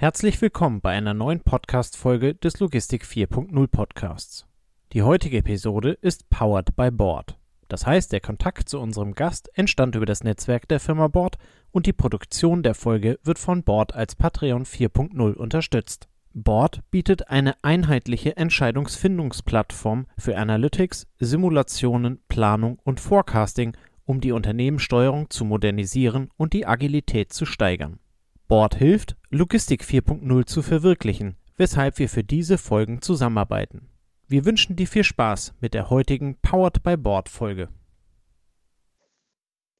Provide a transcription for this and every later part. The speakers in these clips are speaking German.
Herzlich willkommen bei einer neuen Podcast-Folge des Logistik 4.0 Podcasts. Die heutige Episode ist powered by Board. Das heißt, der Kontakt zu unserem Gast entstand über das Netzwerk der Firma Board und die Produktion der Folge wird von Board als Patreon 4.0 unterstützt. Board bietet eine einheitliche Entscheidungsfindungsplattform für Analytics, Simulationen, Planung und Forecasting, um die Unternehmenssteuerung zu modernisieren und die Agilität zu steigern. Board hilft, Logistik 4.0 zu verwirklichen, weshalb wir für diese Folgen zusammenarbeiten. Wir wünschen dir viel Spaß mit der heutigen Powered by Board Folge.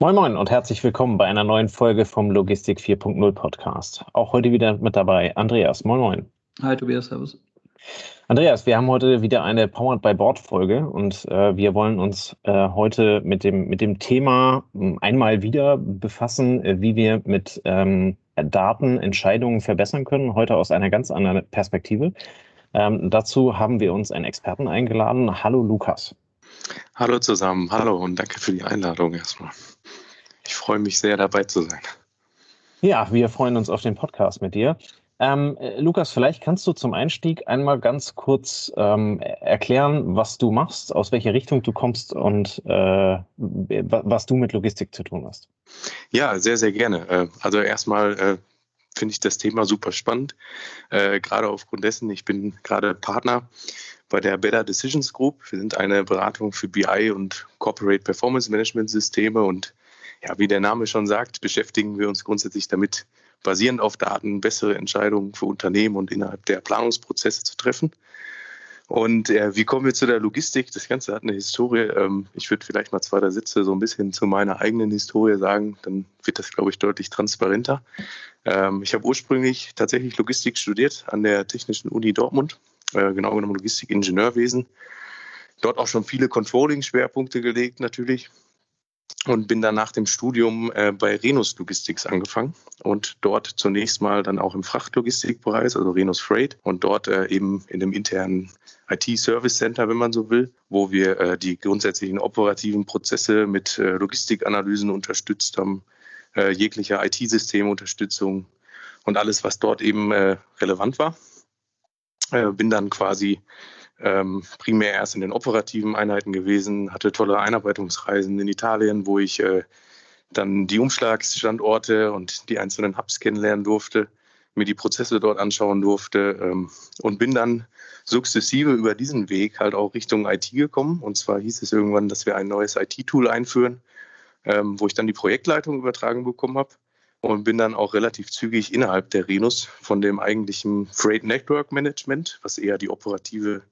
Moin Moin und herzlich willkommen bei einer neuen Folge vom Logistik 4.0 Podcast. Auch heute wieder mit dabei Andreas. Moin Moin. Hi Tobias, Servus. Andreas, wir haben heute wieder eine Powered by Board Folge und äh, wir wollen uns äh, heute mit dem, mit dem Thema hm, einmal wieder befassen, äh, wie wir mit ähm, Daten Entscheidungen verbessern können, heute aus einer ganz anderen Perspektive. Ähm, dazu haben wir uns einen Experten eingeladen. Hallo Lukas. Hallo zusammen, hallo und danke für die Einladung erstmal. Ich freue mich sehr dabei zu sein. Ja, wir freuen uns auf den Podcast mit dir. Ähm, äh, Lukas, vielleicht kannst du zum Einstieg einmal ganz kurz ähm, erklären, was du machst, aus welcher Richtung du kommst und äh, was du mit Logistik zu tun hast. Ja, sehr, sehr gerne. Äh, also erstmal äh, finde ich das Thema super spannend, äh, gerade aufgrund dessen, ich bin gerade Partner bei der Better Decisions Group. Wir sind eine Beratung für BI und Corporate Performance Management Systeme und ja, wie der Name schon sagt, beschäftigen wir uns grundsätzlich damit, basierend auf Daten bessere Entscheidungen für Unternehmen und innerhalb der Planungsprozesse zu treffen. Und äh, wie kommen wir zu der Logistik? Das Ganze hat eine Historie. Ähm, ich würde vielleicht mal zwei, drei Sätze so ein bisschen zu meiner eigenen Historie sagen. Dann wird das, glaube ich, deutlich transparenter. Ähm, ich habe ursprünglich tatsächlich Logistik studiert an der Technischen Uni Dortmund, äh, genau genommen Logistik-Ingenieurwesen. Dort auch schon viele Controlling-Schwerpunkte gelegt natürlich und bin dann nach dem Studium äh, bei Renus Logistics angefangen und dort zunächst mal dann auch im Frachtlogistikbereich, also Renus Freight und dort äh, eben in dem internen IT-Service Center, wenn man so will, wo wir äh, die grundsätzlichen operativen Prozesse mit äh, Logistikanalysen unterstützt haben, äh, jegliche IT-Systemunterstützung und alles, was dort eben äh, relevant war. bin dann quasi ähm, primär erst in den operativen Einheiten gewesen, hatte tolle Einarbeitungsreisen in Italien, wo ich äh, dann die Umschlagsstandorte und die einzelnen Hubs kennenlernen durfte, mir die Prozesse dort anschauen durfte ähm, und bin dann sukzessive über diesen Weg halt auch Richtung IT gekommen. Und zwar hieß es irgendwann, dass wir ein neues IT-Tool einführen, ähm, wo ich dann die Projektleitung übertragen bekommen habe und bin dann auch relativ zügig innerhalb der Renus von dem eigentlichen Freight Network Management, was eher die operative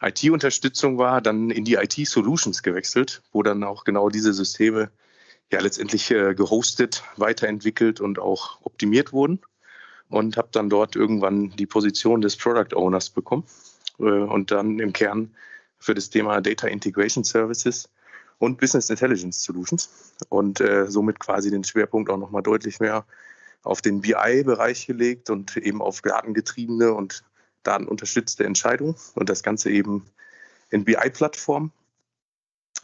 IT-Unterstützung war, dann in die IT-Solutions gewechselt, wo dann auch genau diese Systeme ja letztendlich äh, gehostet, weiterentwickelt und auch optimiert wurden. Und habe dann dort irgendwann die Position des Product Owners bekommen äh, und dann im Kern für das Thema Data Integration Services und Business Intelligence Solutions und äh, somit quasi den Schwerpunkt auch nochmal deutlich mehr auf den BI-Bereich gelegt und eben auf datengetriebene und datenunterstützte Entscheidung und das Ganze eben in BI-Plattform.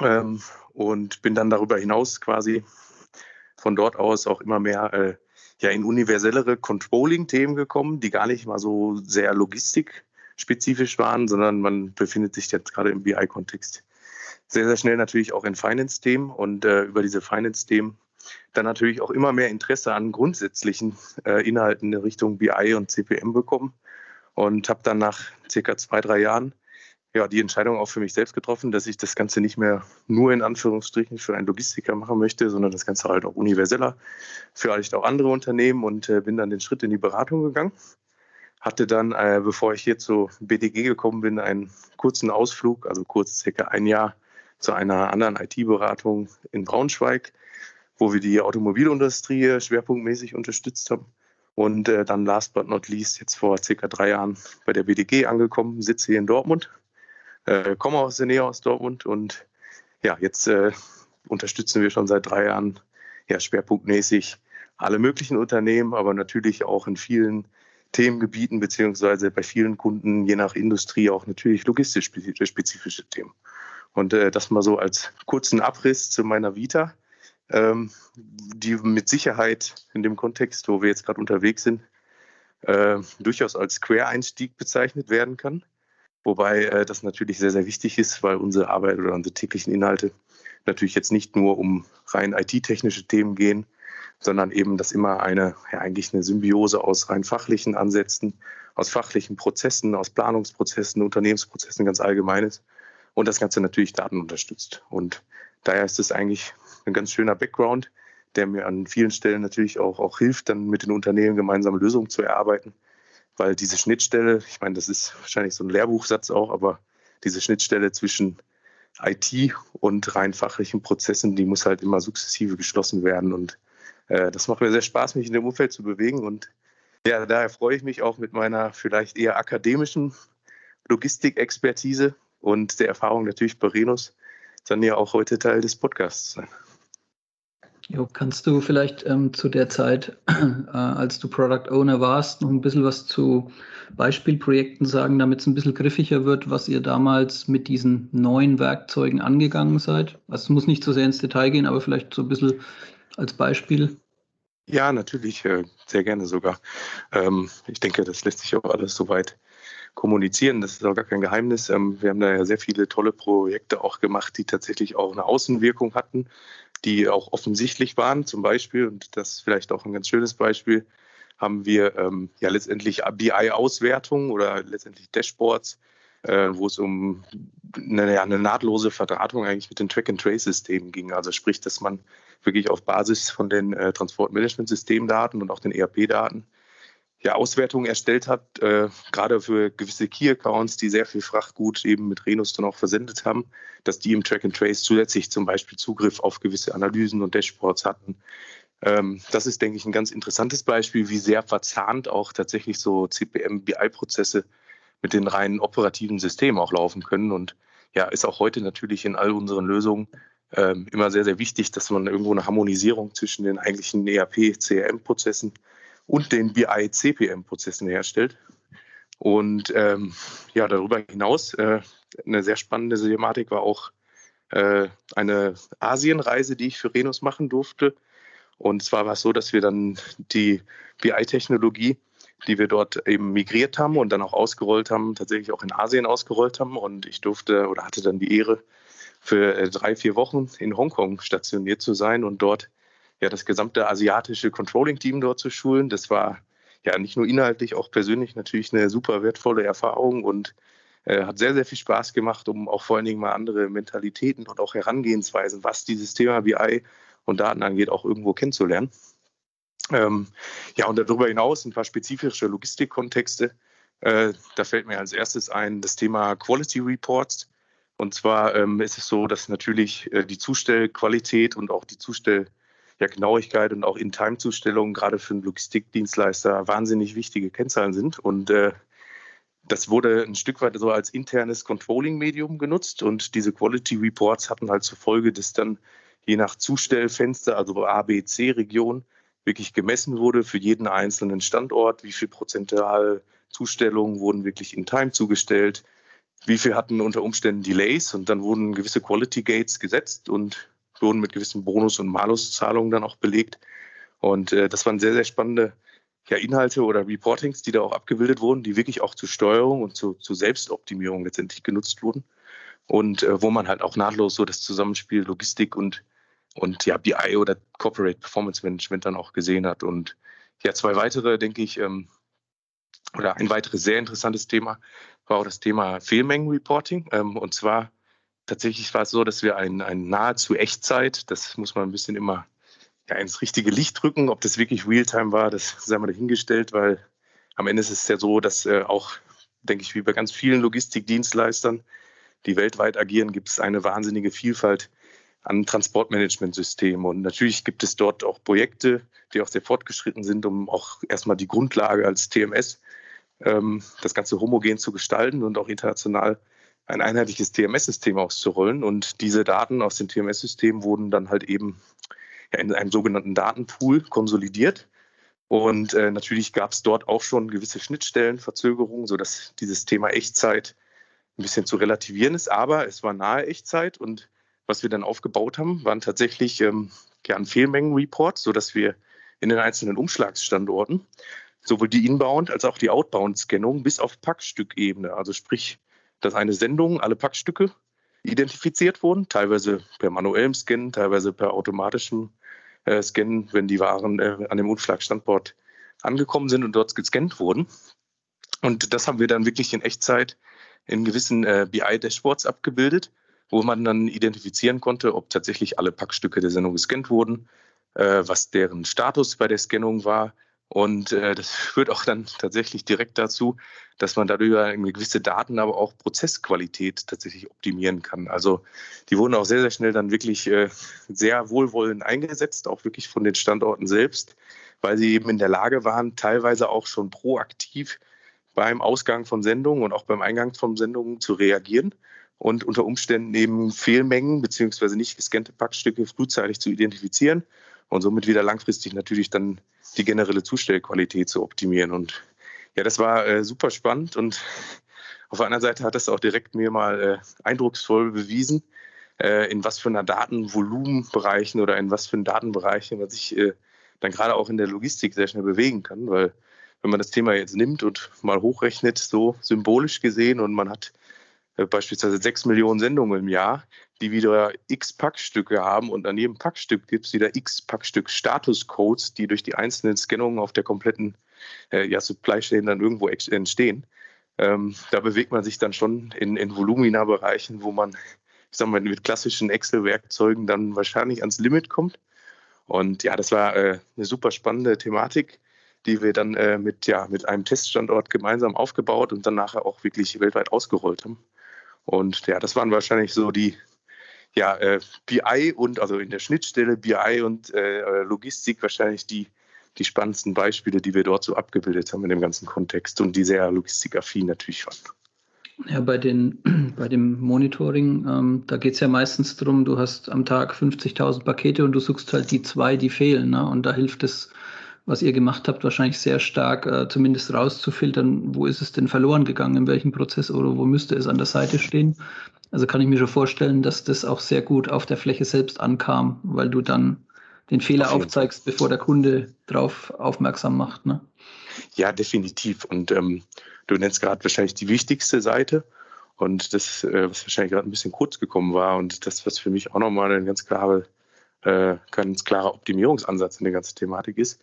Ähm, und bin dann darüber hinaus quasi von dort aus auch immer mehr äh, ja, in universellere Controlling-Themen gekommen, die gar nicht mal so sehr logistikspezifisch waren, sondern man befindet sich jetzt gerade im BI-Kontext sehr, sehr schnell natürlich auch in Finance-Themen und äh, über diese Finance-Themen dann natürlich auch immer mehr Interesse an grundsätzlichen äh, Inhalten in Richtung BI und CPM bekommen und habe dann nach circa zwei, drei Jahren ja, die Entscheidung auch für mich selbst getroffen, dass ich das Ganze nicht mehr nur in Anführungsstrichen für einen Logistiker machen möchte, sondern das Ganze halt auch universeller für halt auch andere Unternehmen und äh, bin dann den Schritt in die Beratung gegangen. Hatte dann, äh, bevor ich hier zu BDG gekommen bin, einen kurzen Ausflug, also kurz circa ein Jahr zu einer anderen IT-Beratung in Braunschweig, wo wir die Automobilindustrie schwerpunktmäßig unterstützt haben und äh, dann last but not least jetzt vor circa drei Jahren bei der BDG angekommen, sitze hier in Dortmund, äh, komme aus der Nähe aus Dortmund und ja, jetzt äh, unterstützen wir schon seit drei Jahren ja, schwerpunktmäßig alle möglichen Unternehmen, aber natürlich auch in vielen Themengebieten beziehungsweise bei vielen Kunden, je nach Industrie, auch natürlich logistisch spezifische Themen. Und äh, das mal so als kurzen Abriss zu meiner Vita ähm, die mit Sicherheit in dem Kontext, wo wir jetzt gerade unterwegs sind, äh, durchaus als Quereinstieg bezeichnet werden kann. Wobei äh, das natürlich sehr, sehr wichtig ist, weil unsere Arbeit oder unsere täglichen Inhalte natürlich jetzt nicht nur um rein IT-technische Themen gehen, sondern eben, dass immer eine, ja, eigentlich eine Symbiose aus rein fachlichen Ansätzen, aus fachlichen Prozessen, aus Planungsprozessen, Unternehmensprozessen ganz allgemein ist und das Ganze natürlich Daten unterstützt. Und daher ist es eigentlich ein ganz schöner Background, der mir an vielen Stellen natürlich auch, auch hilft, dann mit den Unternehmen gemeinsame Lösungen zu erarbeiten. Weil diese Schnittstelle, ich meine, das ist wahrscheinlich so ein Lehrbuchsatz auch, aber diese Schnittstelle zwischen IT und rein fachlichen Prozessen, die muss halt immer sukzessive geschlossen werden. Und äh, das macht mir sehr Spaß, mich in dem Umfeld zu bewegen. Und ja, daher freue ich mich auch mit meiner vielleicht eher akademischen Logistikexpertise und der Erfahrung natürlich bei Renus, dann ja auch heute Teil des Podcasts sein. Jo, kannst du vielleicht ähm, zu der Zeit, äh, als du Product Owner warst, noch ein bisschen was zu Beispielprojekten sagen, damit es ein bisschen griffiger wird, was ihr damals mit diesen neuen Werkzeugen angegangen seid? Also es muss nicht so sehr ins Detail gehen, aber vielleicht so ein bisschen als Beispiel. Ja, natürlich, äh, sehr gerne sogar. Ähm, ich denke, das lässt sich auch alles soweit kommunizieren. Das ist auch gar kein Geheimnis. Ähm, wir haben da ja sehr viele tolle Projekte auch gemacht, die tatsächlich auch eine Außenwirkung hatten die auch offensichtlich waren. Zum Beispiel, und das ist vielleicht auch ein ganz schönes Beispiel, haben wir ähm, ja letztendlich BI-Auswertungen oder letztendlich Dashboards, äh, wo es um eine, eine, nahtlose Verdrahtung eigentlich mit den Track-and-Trace-Systemen ging. Also sprich, dass man wirklich auf Basis von den äh, Transportmanagement-Systemdaten und auch den ERP-Daten ja, Auswertungen erstellt hat, äh, gerade für gewisse Key-Accounts, die sehr viel Frachtgut eben mit Renus dann auch versendet haben, dass die im Track and Trace zusätzlich zum Beispiel Zugriff auf gewisse Analysen und Dashboards hatten. Ähm, das ist, denke ich, ein ganz interessantes Beispiel, wie sehr verzahnt auch tatsächlich so CPM-BI-Prozesse mit den reinen operativen Systemen auch laufen können. Und ja, ist auch heute natürlich in all unseren Lösungen ähm, immer sehr, sehr wichtig, dass man irgendwo eine Harmonisierung zwischen den eigentlichen ERP-CRM-Prozessen und den BI-CPM-Prozessen herstellt. Und ähm, ja, darüber hinaus äh, eine sehr spannende Thematik war auch äh, eine Asienreise, die ich für Renus machen durfte. Und zwar war es so, dass wir dann die BI-Technologie, die wir dort eben migriert haben und dann auch ausgerollt haben, tatsächlich auch in Asien ausgerollt haben. Und ich durfte oder hatte dann die Ehre, für äh, drei, vier Wochen in Hongkong stationiert zu sein und dort ja das gesamte asiatische Controlling-Team dort zu schulen. Das war ja nicht nur inhaltlich, auch persönlich natürlich eine super wertvolle Erfahrung und äh, hat sehr, sehr viel Spaß gemacht, um auch vor allen Dingen mal andere Mentalitäten und auch Herangehensweisen, was dieses Thema BI und Daten angeht, auch irgendwo kennenzulernen. Ähm, ja, und darüber hinaus ein paar spezifische Logistikkontexte. Äh, da fällt mir als erstes ein das Thema Quality Reports. Und zwar ähm, ist es so, dass natürlich äh, die Zustellqualität und auch die Zustell ja, Genauigkeit und auch In-Time-Zustellung gerade für einen Logistikdienstleister wahnsinnig wichtige Kennzahlen sind. Und äh, das wurde ein Stück weit so als internes Controlling-Medium genutzt. Und diese Quality Reports hatten halt zur Folge, dass dann je nach Zustellfenster, also A, B, C-Region, wirklich gemessen wurde für jeden einzelnen Standort, wie viel prozentual Zustellungen wurden wirklich in Time zugestellt, wie viel hatten unter Umständen Delays? Und dann wurden gewisse Quality Gates gesetzt. Und wurden mit gewissen Bonus- und Maluszahlungen dann auch belegt. Und äh, das waren sehr, sehr spannende ja, Inhalte oder Reportings, die da auch abgebildet wurden, die wirklich auch zur Steuerung und zu, zu Selbstoptimierung letztendlich genutzt wurden. Und äh, wo man halt auch nahtlos so das Zusammenspiel Logistik und, und ja, BI oder Corporate Performance Management dann auch gesehen hat. Und ja, zwei weitere, denke ich, ähm, oder ein weiteres sehr interessantes Thema war auch das Thema Fehlmengenreporting. Ähm, und zwar tatsächlich war es so, dass wir ein, ein nahezu Echtzeit, das muss man ein bisschen immer ja, ins richtige Licht drücken. Ob das wirklich Realtime war, das sei mal dahingestellt, weil am Ende ist es ja so, dass äh, auch, denke ich, wie bei ganz vielen Logistikdienstleistern, die weltweit agieren, gibt es eine wahnsinnige Vielfalt an Transportmanagementsystemen. Und natürlich gibt es dort auch Projekte, die auch sehr fortgeschritten sind, um auch erstmal die Grundlage als TMS ähm, das Ganze homogen zu gestalten und auch international ein einheitliches TMS-System auszurollen. Und diese Daten aus dem TMS-System wurden dann halt eben in einem sogenannten Datenpool konsolidiert. Und äh, natürlich gab es dort auch schon gewisse Schnittstellenverzögerungen, sodass dieses Thema Echtzeit ein bisschen zu relativieren ist. Aber es war nahe Echtzeit und was wir dann aufgebaut haben, waren tatsächlich ähm, ja, ein Fehlmengenreport, sodass wir in den einzelnen Umschlagsstandorten sowohl die Inbound als auch die Outbound-Scannung bis auf Packstückebene. Also sprich, dass eine Sendung, alle Packstücke identifiziert wurden, teilweise per manuellem Scan, teilweise per automatischem äh, Scan, wenn die Waren äh, an dem Umschlagstandort angekommen sind und dort gescannt wurden. Und das haben wir dann wirklich in Echtzeit in gewissen äh, BI-Dashboards abgebildet, wo man dann identifizieren konnte, ob tatsächlich alle Packstücke der Sendung gescannt wurden, äh, was deren Status bei der Scannung war, und äh, das führt auch dann tatsächlich direkt dazu, dass man darüber eine gewisse Daten, aber auch Prozessqualität tatsächlich optimieren kann. Also die wurden auch sehr, sehr schnell dann wirklich äh, sehr wohlwollend eingesetzt, auch wirklich von den Standorten selbst, weil sie eben in der Lage waren, teilweise auch schon proaktiv beim Ausgang von Sendungen und auch beim Eingang von Sendungen zu reagieren und unter Umständen eben Fehlmengen beziehungsweise nicht gescannte Packstücke frühzeitig zu identifizieren und somit wieder langfristig natürlich dann die generelle Zustellqualität zu optimieren. Und ja, das war äh, super spannend und auf der anderen Seite hat das auch direkt mir mal äh, eindrucksvoll bewiesen, äh, in was für einer Datenvolumenbereichen oder in was für einen Datenbereichen man sich äh, dann gerade auch in der Logistik sehr schnell bewegen kann, weil wenn man das Thema jetzt nimmt und mal hochrechnet, so symbolisch gesehen und man hat beispielsweise sechs Millionen Sendungen im Jahr, die wieder x Packstücke haben und an jedem Packstück gibt es wieder x Packstück Statuscodes, die durch die einzelnen Scannungen auf der kompletten äh, ja, Supply Chain dann irgendwo entstehen. Ähm, da bewegt man sich dann schon in, in Volumina-Bereichen, wo man, ich sag mal, mit klassischen Excel-Werkzeugen dann wahrscheinlich ans Limit kommt. Und ja, das war äh, eine super spannende Thematik, die wir dann äh, mit, ja, mit einem Teststandort gemeinsam aufgebaut und dann nachher auch wirklich weltweit ausgerollt haben. Und ja, das waren wahrscheinlich so die ja, äh, BI und also in der Schnittstelle BI und äh, Logistik wahrscheinlich die, die spannendsten Beispiele, die wir dort so abgebildet haben in dem ganzen Kontext und die sehr logistikaffin natürlich waren. Ja, bei, den, bei dem Monitoring, ähm, da geht es ja meistens darum, du hast am Tag 50.000 Pakete und du suchst halt die zwei, die fehlen. Ne? Und da hilft es was ihr gemacht habt, wahrscheinlich sehr stark äh, zumindest rauszufiltern, wo ist es denn verloren gegangen, in welchem Prozess oder wo müsste es an der Seite stehen. Also kann ich mir schon vorstellen, dass das auch sehr gut auf der Fläche selbst ankam, weil du dann den Fehler auf aufzeigst, bevor der Kunde darauf aufmerksam macht. Ne? Ja, definitiv. Und ähm, du nennst gerade wahrscheinlich die wichtigste Seite. Und das, äh, was wahrscheinlich gerade ein bisschen kurz gekommen war und das, was für mich auch nochmal ein ganz, klare, äh, ganz klarer Optimierungsansatz in der ganzen Thematik ist,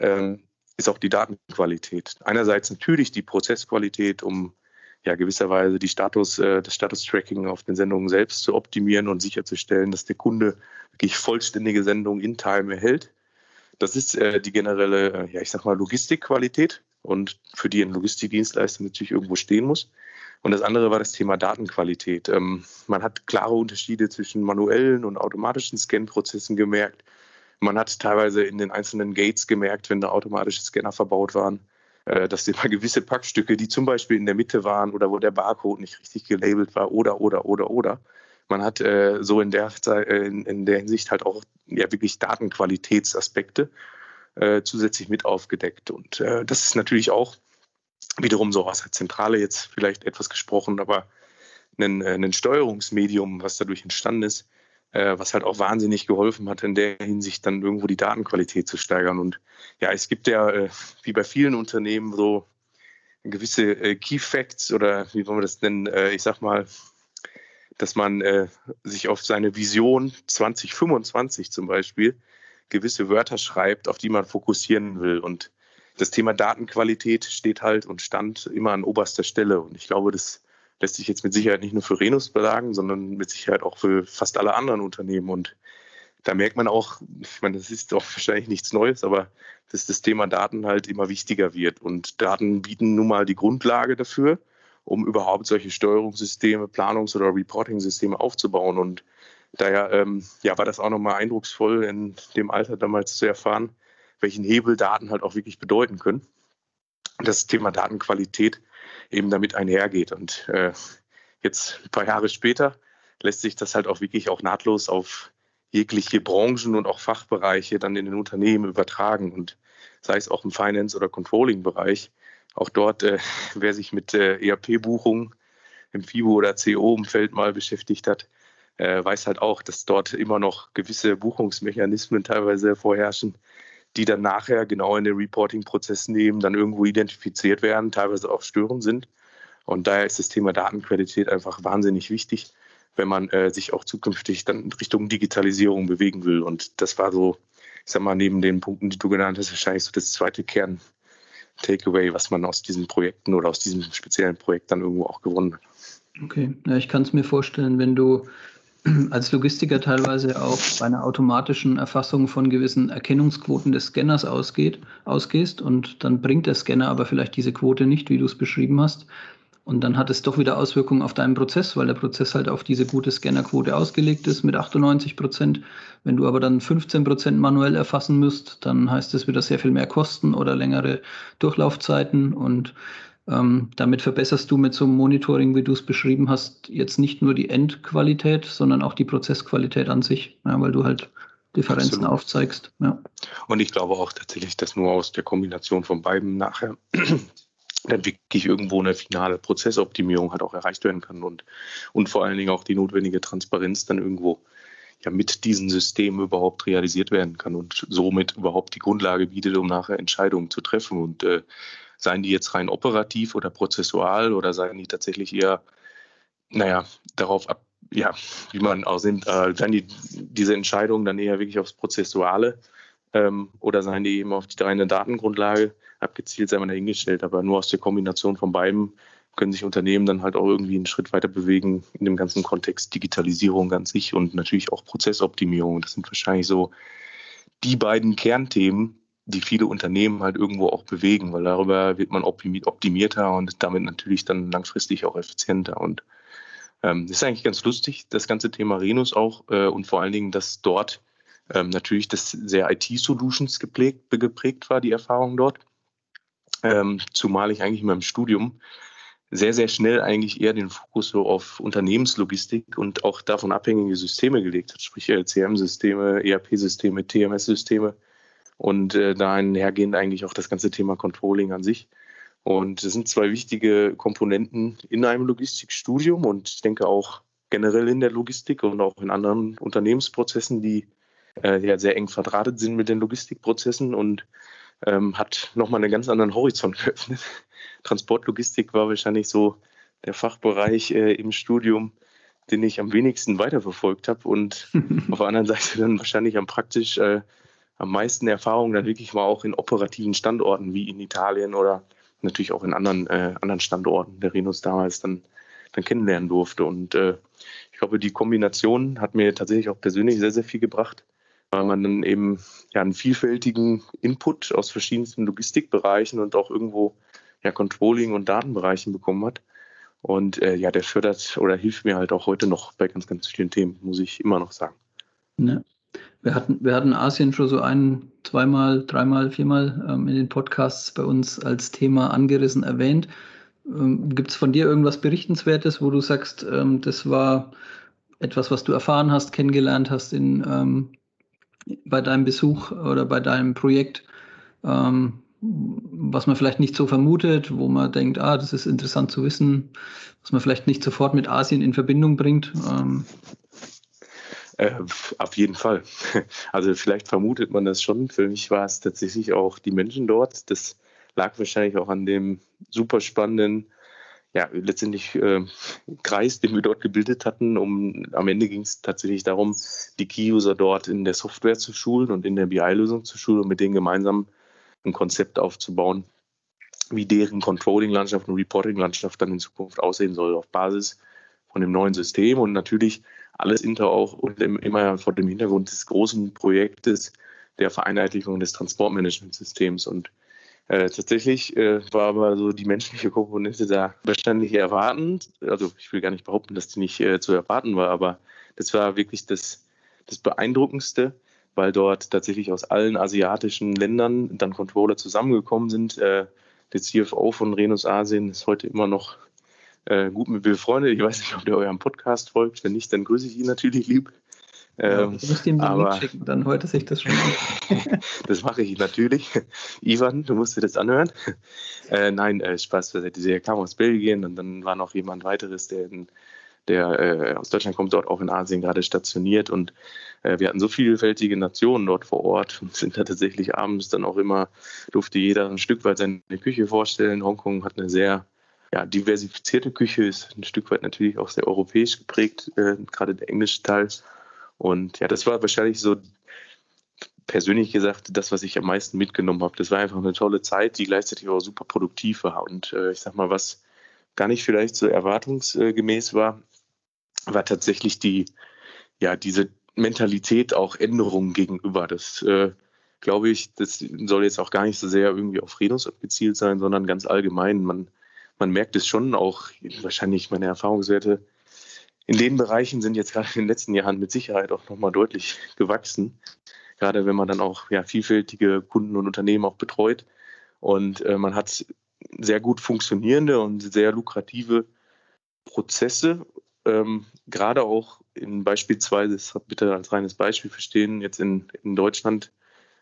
ähm, ist auch die Datenqualität. Einerseits natürlich die Prozessqualität, um ja gewisserweise die Status, äh, das Status-Tracking auf den Sendungen selbst zu optimieren und sicherzustellen, dass der Kunde wirklich vollständige Sendungen in Time erhält. Das ist äh, die generelle, äh, ja ich sag mal, Logistikqualität und für die ein Logistikdienstleister natürlich irgendwo stehen muss. Und das andere war das Thema Datenqualität. Ähm, man hat klare Unterschiede zwischen manuellen und automatischen Scan-Prozessen gemerkt. Man hat teilweise in den einzelnen Gates gemerkt, wenn da automatische Scanner verbaut waren, äh, dass immer gewisse Packstücke, die zum Beispiel in der Mitte waren oder wo der Barcode nicht richtig gelabelt war oder, oder, oder, oder. Man hat äh, so in der, äh, in, der Hinsicht halt auch ja, wirklich Datenqualitätsaspekte äh, zusätzlich mit aufgedeckt. Und äh, das ist natürlich auch wiederum so aus der Zentrale jetzt vielleicht etwas gesprochen, aber ein, äh, ein Steuerungsmedium, was dadurch entstanden ist, was halt auch wahnsinnig geholfen hat, in der Hinsicht dann irgendwo die Datenqualität zu steigern. Und ja, es gibt ja, äh, wie bei vielen Unternehmen, so gewisse äh, Key Facts oder wie wollen wir das nennen? Äh, ich sag mal, dass man äh, sich auf seine Vision 2025 zum Beispiel gewisse Wörter schreibt, auf die man fokussieren will. Und das Thema Datenqualität steht halt und stand immer an oberster Stelle. Und ich glaube, das lässt sich jetzt mit Sicherheit nicht nur für Renus belagen, sondern mit Sicherheit auch für fast alle anderen Unternehmen. Und da merkt man auch, ich meine, das ist doch wahrscheinlich nichts Neues, aber dass das Thema Daten halt immer wichtiger wird. Und Daten bieten nun mal die Grundlage dafür, um überhaupt solche Steuerungssysteme, Planungs- oder Reporting-Systeme aufzubauen. Und daher ähm, ja, war das auch nochmal eindrucksvoll, in dem Alter damals zu erfahren, welchen Hebel Daten halt auch wirklich bedeuten können. Das Thema Datenqualität eben damit einhergeht. Und äh, jetzt ein paar Jahre später lässt sich das halt auch wirklich auch nahtlos auf jegliche Branchen und auch Fachbereiche dann in den Unternehmen übertragen und sei es auch im Finance- oder Controlling-Bereich. Auch dort, äh, wer sich mit äh, ERP-Buchungen im FIBO- oder CO-Umfeld mal beschäftigt hat, äh, weiß halt auch, dass dort immer noch gewisse Buchungsmechanismen teilweise vorherrschen, die dann nachher genau in den Reporting-Prozess nehmen, dann irgendwo identifiziert werden, teilweise auch störend sind. Und daher ist das Thema Datenqualität einfach wahnsinnig wichtig, wenn man äh, sich auch zukünftig dann Richtung Digitalisierung bewegen will. Und das war so, ich sag mal, neben den Punkten, die du genannt hast, wahrscheinlich so das zweite Kern. Takeaway, was man aus diesen Projekten oder aus diesem speziellen Projekt dann irgendwo auch gewonnen hat. Okay, ja, ich kann es mir vorstellen, wenn du als Logistiker teilweise auch bei einer automatischen Erfassung von gewissen Erkennungsquoten des Scanners ausgeht, ausgehst und dann bringt der Scanner aber vielleicht diese Quote nicht, wie du es beschrieben hast. Und dann hat es doch wieder Auswirkungen auf deinen Prozess, weil der Prozess halt auf diese gute Scannerquote ausgelegt ist mit 98 Prozent. Wenn du aber dann 15 Prozent manuell erfassen müsst, dann heißt es wieder sehr viel mehr Kosten oder längere Durchlaufzeiten und ähm, damit verbesserst du mit so einem Monitoring, wie du es beschrieben hast, jetzt nicht nur die Endqualität, sondern auch die Prozessqualität an sich, ja, weil du halt Differenzen Absolut. aufzeigst. Ja. Und ich glaube auch tatsächlich, dass nur aus der Kombination von beiden nachher dann wirklich irgendwo eine finale Prozessoptimierung halt auch erreicht werden kann und, und vor allen Dingen auch die notwendige Transparenz dann irgendwo ja mit diesen Systemen überhaupt realisiert werden kann und somit überhaupt die Grundlage bietet, um nachher Entscheidungen zu treffen. Und äh, Seien die jetzt rein operativ oder prozessual oder seien die tatsächlich eher, naja, darauf ab, ja, wie man auch sind, äh, seien die, diese Entscheidungen dann eher wirklich aufs Prozessuale ähm, oder seien die eben auf die reine Datengrundlage abgezielt, sei man dahingestellt. Aber nur aus der Kombination von beiden können sich Unternehmen dann halt auch irgendwie einen Schritt weiter bewegen in dem ganzen Kontext Digitalisierung an sich und natürlich auch Prozessoptimierung. Das sind wahrscheinlich so die beiden Kernthemen, die viele Unternehmen halt irgendwo auch bewegen, weil darüber wird man optimierter und damit natürlich dann langfristig auch effizienter. Und ähm, das ist eigentlich ganz lustig, das ganze Thema Renus auch äh, und vor allen Dingen, dass dort ähm, natürlich das sehr IT-Solutions geprägt, geprägt war, die Erfahrung dort. Ähm, zumal ich eigentlich in meinem Studium sehr, sehr schnell eigentlich eher den Fokus so auf Unternehmenslogistik und auch davon abhängige Systeme gelegt hat, sprich LCM-Systeme, ERP-Systeme, TMS-Systeme und äh, da einhergehend eigentlich auch das ganze Thema Controlling an sich. Und das sind zwei wichtige Komponenten in einem Logistikstudium und ich denke auch generell in der Logistik und auch in anderen Unternehmensprozessen, die äh, ja sehr eng verdrahtet sind mit den Logistikprozessen und ähm, hat nochmal einen ganz anderen Horizont geöffnet. Transportlogistik war wahrscheinlich so der Fachbereich äh, im Studium, den ich am wenigsten weiterverfolgt habe und auf der anderen Seite dann wahrscheinlich am praktisch äh, am meisten Erfahrung dann wirklich mal auch in operativen Standorten wie in Italien oder natürlich auch in anderen, äh, anderen Standorten der Renus damals dann, dann kennenlernen durfte. Und äh, ich glaube, die Kombination hat mir tatsächlich auch persönlich sehr, sehr viel gebracht, weil man dann eben ja einen vielfältigen Input aus verschiedensten Logistikbereichen und auch irgendwo ja Controlling und Datenbereichen bekommen hat. Und äh, ja, der fördert oder hilft mir halt auch heute noch bei ganz, ganz vielen Themen, muss ich immer noch sagen. Ja. Wir hatten, wir hatten Asien schon so ein, zweimal, dreimal, viermal ähm, in den Podcasts bei uns als Thema angerissen erwähnt. Ähm, Gibt es von dir irgendwas Berichtenswertes, wo du sagst, ähm, das war etwas, was du erfahren hast, kennengelernt hast in, ähm, bei deinem Besuch oder bei deinem Projekt, ähm, was man vielleicht nicht so vermutet, wo man denkt, ah, das ist interessant zu wissen, was man vielleicht nicht sofort mit Asien in Verbindung bringt? Äh, auf jeden Fall. Also vielleicht vermutet man das schon. Für mich war es tatsächlich auch die Menschen dort. Das lag wahrscheinlich auch an dem super spannenden, ja, letztendlich äh, Kreis, den wir dort gebildet hatten. Um, am Ende ging es tatsächlich darum, die Key-User dort in der Software zu schulen und in der BI-Lösung zu schulen und mit denen gemeinsam ein Konzept aufzubauen, wie deren Controlling-Landschaft und Reporting-Landschaft dann in Zukunft aussehen soll auf Basis von dem neuen System und natürlich alles hinter auch und immer vor dem Hintergrund des großen Projektes der Vereinheitlichung des Transportmanagementsystems. Und äh, tatsächlich äh, war aber so die menschliche Komponente da wahrscheinlich erwartend. Also ich will gar nicht behaupten, dass die nicht äh, zu erwarten war, aber das war wirklich das, das Beeindruckendste, weil dort tatsächlich aus allen asiatischen Ländern dann Controller zusammengekommen sind. Äh, der CFO von Renus Asien ist heute immer noch äh, gut mit befreundet. Ich weiß nicht, ob der eurem Podcast folgt. Wenn nicht, dann grüße ich ihn natürlich lieb. Ähm, du musst ihm den aber, Link schicken, dann hört er sich das schon an. das mache ich natürlich. Ivan, du musst dir das anhören. Äh, nein, äh, Spaß beiseite. Der kam aus Belgien und dann war noch jemand weiteres, der in der äh, aus Deutschland kommt, dort auch in Asien gerade stationiert und äh, wir hatten so vielfältige Nationen dort vor Ort und sind da tatsächlich abends dann auch immer, durfte jeder ein Stück weit seine Küche vorstellen. Hongkong hat eine sehr ja, diversifizierte Küche, ist ein Stück weit natürlich auch sehr europäisch geprägt, äh, gerade der englische Teil. Und ja, das war wahrscheinlich so persönlich gesagt das, was ich am meisten mitgenommen habe. Das war einfach eine tolle Zeit, die gleichzeitig auch super produktiv war. Und äh, ich sag mal, was gar nicht vielleicht so erwartungsgemäß war, war tatsächlich die, ja, diese Mentalität auch Änderungen gegenüber. Das äh, glaube ich, das soll jetzt auch gar nicht so sehr irgendwie auf Renus abgezielt sein, sondern ganz allgemein. Man, man merkt es schon auch, wahrscheinlich meine Erfahrungswerte in den Bereichen sind jetzt gerade in den letzten Jahren mit Sicherheit auch nochmal deutlich gewachsen. Gerade wenn man dann auch ja, vielfältige Kunden und Unternehmen auch betreut. Und äh, man hat sehr gut funktionierende und sehr lukrative Prozesse ähm, gerade auch in beispielsweise, das bitte als reines Beispiel verstehen, jetzt in, in Deutschland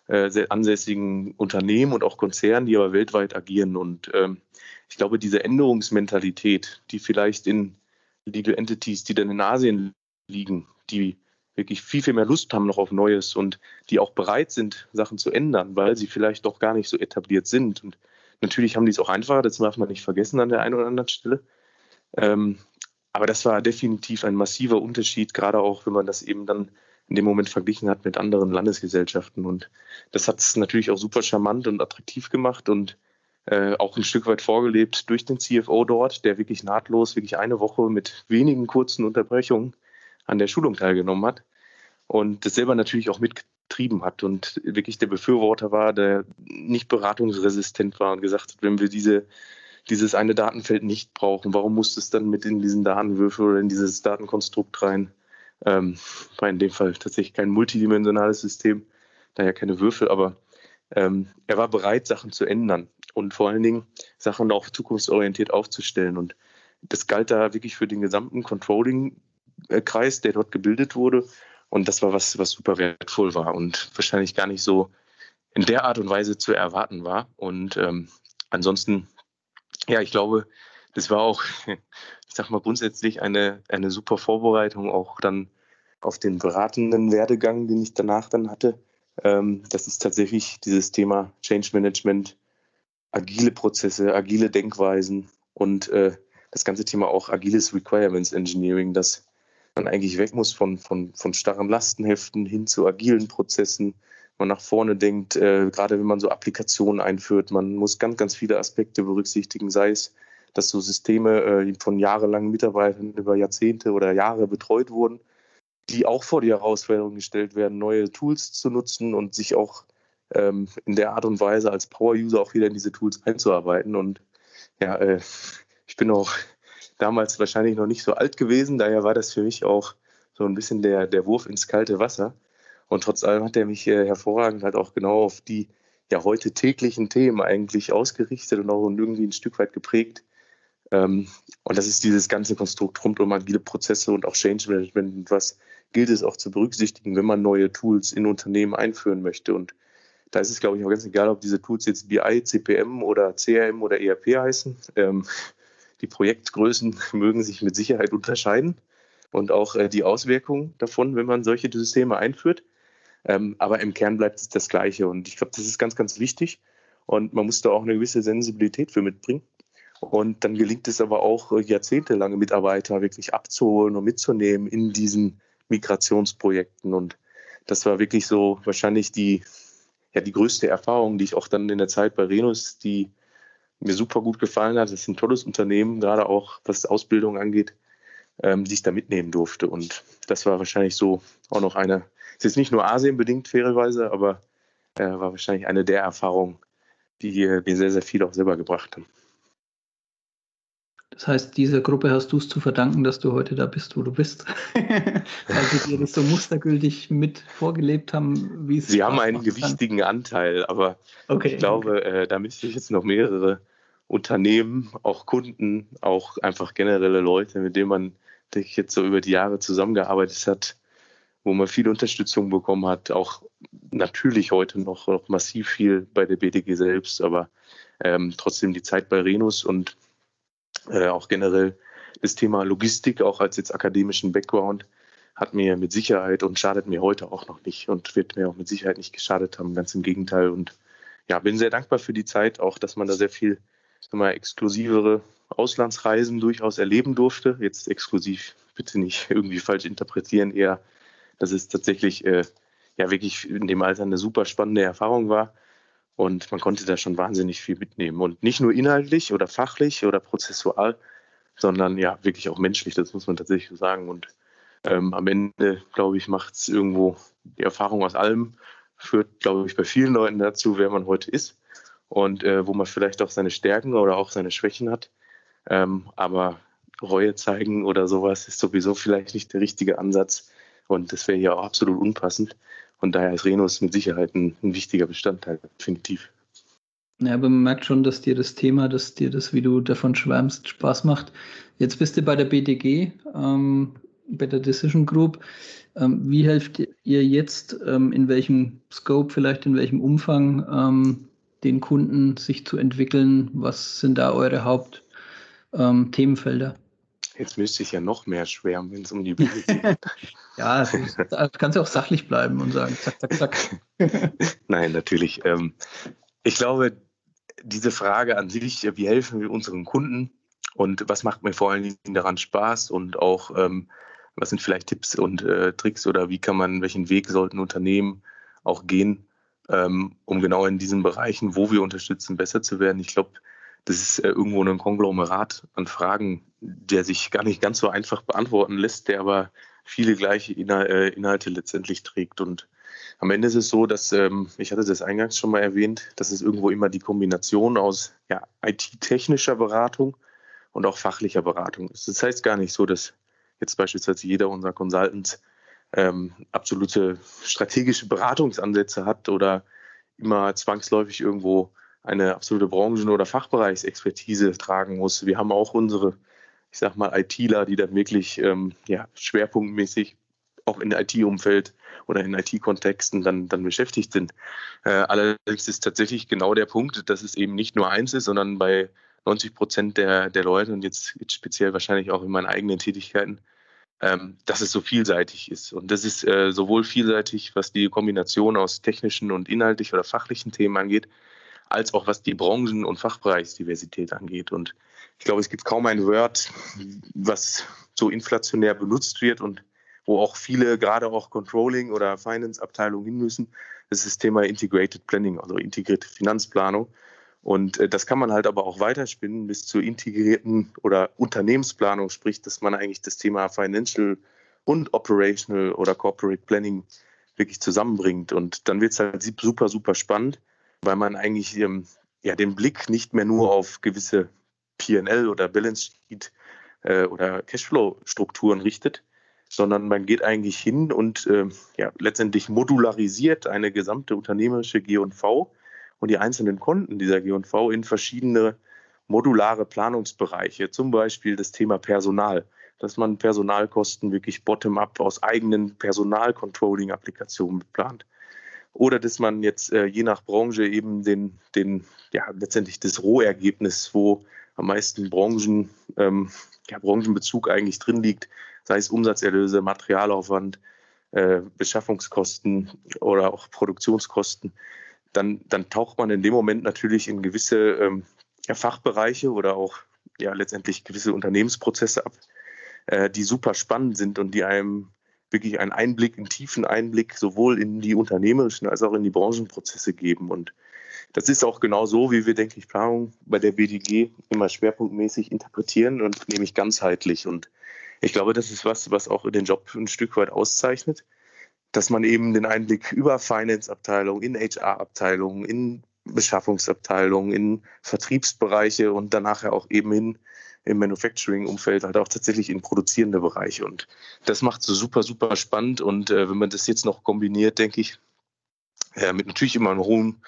äh, ansässigen Unternehmen und auch Konzernen, die aber weltweit agieren. Und ähm, ich glaube, diese Änderungsmentalität, die vielleicht in Legal Entities, die dann in Asien liegen, die wirklich viel, viel mehr Lust haben noch auf Neues und die auch bereit sind, Sachen zu ändern, weil sie vielleicht doch gar nicht so etabliert sind. Und natürlich haben die es auch einfacher, das darf man nicht vergessen an der einen oder anderen Stelle. Ähm, aber das war definitiv ein massiver Unterschied, gerade auch, wenn man das eben dann in dem Moment verglichen hat mit anderen Landesgesellschaften. Und das hat es natürlich auch super charmant und attraktiv gemacht und äh, auch ein Stück weit vorgelebt durch den CFO dort, der wirklich nahtlos, wirklich eine Woche mit wenigen kurzen Unterbrechungen an der Schulung teilgenommen hat und das selber natürlich auch mitgetrieben hat und wirklich der Befürworter war, der nicht beratungsresistent war und gesagt hat, wenn wir diese dieses eine Datenfeld nicht brauchen? Warum muss es dann mit in diesen Datenwürfel oder in dieses Datenkonstrukt rein? Ähm, war in dem Fall tatsächlich kein multidimensionales System, daher keine Würfel, aber ähm, er war bereit, Sachen zu ändern und vor allen Dingen Sachen auch zukunftsorientiert aufzustellen. Und das galt da wirklich für den gesamten Controlling-Kreis, der dort gebildet wurde. Und das war was, was super wertvoll war und wahrscheinlich gar nicht so in der Art und Weise zu erwarten war. Und ähm, ansonsten ja, ich glaube, das war auch, ich sag mal, grundsätzlich eine, eine super Vorbereitung, auch dann auf den beratenden Werdegang, den ich danach dann hatte. Ähm, das ist tatsächlich dieses Thema Change Management, agile Prozesse, agile Denkweisen und äh, das ganze Thema auch agiles Requirements Engineering, dass man eigentlich weg muss von, von, von starren Lastenheften hin zu agilen Prozessen, man nach vorne denkt, äh, gerade wenn man so Applikationen einführt, man muss ganz, ganz viele Aspekte berücksichtigen, sei es, dass so Systeme äh, von jahrelangen Mitarbeitern über Jahrzehnte oder Jahre betreut wurden, die auch vor die Herausforderung gestellt werden, neue Tools zu nutzen und sich auch ähm, in der Art und Weise als Power-User auch wieder in diese Tools einzuarbeiten. Und ja, äh, ich bin auch damals wahrscheinlich noch nicht so alt gewesen, daher war das für mich auch so ein bisschen der, der Wurf ins kalte Wasser. Und trotz allem hat er mich äh, hervorragend halt auch genau auf die ja heute täglichen Themen eigentlich ausgerichtet und auch irgendwie ein Stück weit geprägt. Ähm, und das ist dieses ganze Konstrukt rund um agile Prozesse und auch Change Management und was gilt es auch zu berücksichtigen, wenn man neue Tools in Unternehmen einführen möchte. Und da ist es, glaube ich, auch ganz egal, ob diese Tools jetzt BI, CPM oder CRM oder ERP heißen. Ähm, die Projektgrößen mögen sich mit Sicherheit unterscheiden und auch äh, die Auswirkungen davon, wenn man solche Systeme einführt. Ähm, aber im Kern bleibt es das Gleiche. Und ich glaube, das ist ganz, ganz wichtig. Und man muss da auch eine gewisse Sensibilität für mitbringen. Und dann gelingt es aber auch, äh, jahrzehntelange Mitarbeiter wirklich abzuholen und mitzunehmen in diesen Migrationsprojekten. Und das war wirklich so wahrscheinlich die, ja, die größte Erfahrung, die ich auch dann in der Zeit bei Renus, die mir super gut gefallen hat. Das ist ein tolles Unternehmen, gerade auch was Ausbildung angeht, ähm, die ich da mitnehmen durfte. Und das war wahrscheinlich so auch noch eine ist jetzt nicht nur Asien bedingt, fairerweise, aber äh, war wahrscheinlich eine der Erfahrungen, die äh, mir sehr, sehr viel auch selber gebracht haben. Das heißt, dieser Gruppe hast du es zu verdanken, dass du heute da bist, wo du bist. Weil sie dir das so mustergültig mit vorgelebt haben, wie es Sie haben einen gewichtigen kann. Anteil, aber okay, ich glaube, okay. äh, da müsste ich jetzt noch mehrere Unternehmen, auch Kunden, auch einfach generelle Leute, mit denen man, denke ich, jetzt so über die Jahre zusammengearbeitet hat, wo man viel Unterstützung bekommen hat, auch natürlich heute noch, noch massiv viel bei der BDG selbst, aber ähm, trotzdem die Zeit bei Renus und äh, auch generell das Thema Logistik, auch als jetzt akademischen Background, hat mir mit Sicherheit und schadet mir heute auch noch nicht und wird mir auch mit Sicherheit nicht geschadet haben, ganz im Gegenteil. Und ja, bin sehr dankbar für die Zeit, auch dass man da sehr viel mal, exklusivere Auslandsreisen durchaus erleben durfte. Jetzt exklusiv bitte nicht irgendwie falsch interpretieren, eher, dass es tatsächlich äh, ja wirklich in dem Alter eine super spannende Erfahrung war. Und man konnte da schon wahnsinnig viel mitnehmen. Und nicht nur inhaltlich oder fachlich oder prozessual, sondern ja wirklich auch menschlich, das muss man tatsächlich so sagen. Und ähm, am Ende, glaube ich, macht es irgendwo die Erfahrung aus allem, führt, glaube ich, bei vielen Leuten dazu, wer man heute ist und äh, wo man vielleicht auch seine Stärken oder auch seine Schwächen hat. Ähm, aber Reue zeigen oder sowas ist sowieso vielleicht nicht der richtige Ansatz und das wäre hier auch absolut unpassend. Und daher ist Renus mit Sicherheit ein, ein wichtiger Bestandteil, definitiv. Ja, aber man merkt schon, dass dir das Thema, dass dir das, wie du davon schwärmst, Spaß macht. Jetzt bist du bei der BDG, ähm, bei der Decision Group. Ähm, wie helft ihr jetzt, ähm, in welchem Scope, vielleicht in welchem Umfang, ähm, den Kunden sich zu entwickeln? Was sind da eure Hauptthemenfelder? Jetzt müsste ich ja noch mehr schwärmen, wenn es um die BDG geht. ja, da kannst du auch sachlich bleiben und sagen, zack, zack, zack. Nein, natürlich. Ähm, ich glaube, diese Frage an sich, wie helfen wir unseren Kunden und was macht mir vor allen Dingen daran Spaß und auch ähm, was sind vielleicht Tipps und äh, Tricks oder wie kann man, welchen Weg sollten Unternehmen auch gehen, ähm, um genau in diesen Bereichen, wo wir unterstützen, besser zu werden. Ich glaube, das ist äh, irgendwo ein Konglomerat an Fragen, der sich gar nicht ganz so einfach beantworten lässt, der aber viele gleiche äh, Inhalte letztendlich trägt. Und am Ende ist es so, dass, ähm, ich hatte das eingangs schon mal erwähnt, dass es irgendwo immer die Kombination aus ja, IT-technischer Beratung und auch fachlicher Beratung ist. Das heißt gar nicht so, dass jetzt beispielsweise jeder unserer Consultants ähm, absolute strategische Beratungsansätze hat oder immer zwangsläufig irgendwo eine absolute Branchen- oder Fachbereichsexpertise tragen muss. Wir haben auch unsere, ich sag mal, ITler, die dann wirklich ähm, ja, schwerpunktmäßig auch in IT-Umfeld oder in IT-Kontexten dann, dann beschäftigt sind. Äh, allerdings ist tatsächlich genau der Punkt, dass es eben nicht nur eins ist, sondern bei 90 Prozent der, der Leute und jetzt, jetzt speziell wahrscheinlich auch in meinen eigenen Tätigkeiten, ähm, dass es so vielseitig ist. Und das ist äh, sowohl vielseitig, was die Kombination aus technischen und inhaltlichen oder fachlichen Themen angeht, als auch was die Branchen- und Fachbereichsdiversität angeht. Und ich glaube, es gibt kaum ein Word, was so inflationär benutzt wird und wo auch viele, gerade auch Controlling- oder Finance-Abteilungen hin müssen. Das ist das Thema Integrated Planning, also integrierte Finanzplanung. Und äh, das kann man halt aber auch weiterspinnen bis zur integrierten oder Unternehmensplanung, sprich, dass man eigentlich das Thema Financial und Operational oder Corporate Planning wirklich zusammenbringt. Und dann wird es halt super, super spannend, weil man eigentlich ähm, ja, den Blick nicht mehr nur auf gewisse PL oder Balance Sheet äh, oder Cashflow-Strukturen richtet, sondern man geht eigentlich hin und äh, ja, letztendlich modularisiert eine gesamte unternehmerische G&V und die einzelnen Konten dieser G&V in verschiedene modulare Planungsbereiche, zum Beispiel das Thema Personal, dass man Personalkosten wirklich bottom-up aus eigenen Personalcontrolling-Applikationen plant. Oder dass man jetzt äh, je nach Branche eben den, den, ja, letztendlich das Rohergebnis, wo am meisten Branchen, ähm, ja, Branchenbezug eigentlich drin liegt, sei es Umsatzerlöse, Materialaufwand, äh, Beschaffungskosten oder auch Produktionskosten, dann, dann taucht man in dem Moment natürlich in gewisse ähm, ja, Fachbereiche oder auch ja letztendlich gewisse Unternehmensprozesse ab, äh, die super spannend sind und die einem wirklich einen Einblick, einen tiefen Einblick sowohl in die unternehmerischen als auch in die Branchenprozesse geben. Und das ist auch genau so, wie wir, denke ich, Planung bei der BDG immer schwerpunktmäßig interpretieren und nämlich ganzheitlich. Und ich glaube, das ist was, was auch den Job ein Stück weit auszeichnet, dass man eben den Einblick über Finance-Abteilungen, in HR-Abteilungen, in Beschaffungsabteilungen, in Vertriebsbereiche und danach auch eben in im Manufacturing-Umfeld, halt auch tatsächlich in produzierende Bereiche. Und das macht so super, super spannend. Und äh, wenn man das jetzt noch kombiniert, denke ich, äh, mit natürlich immer einem hohen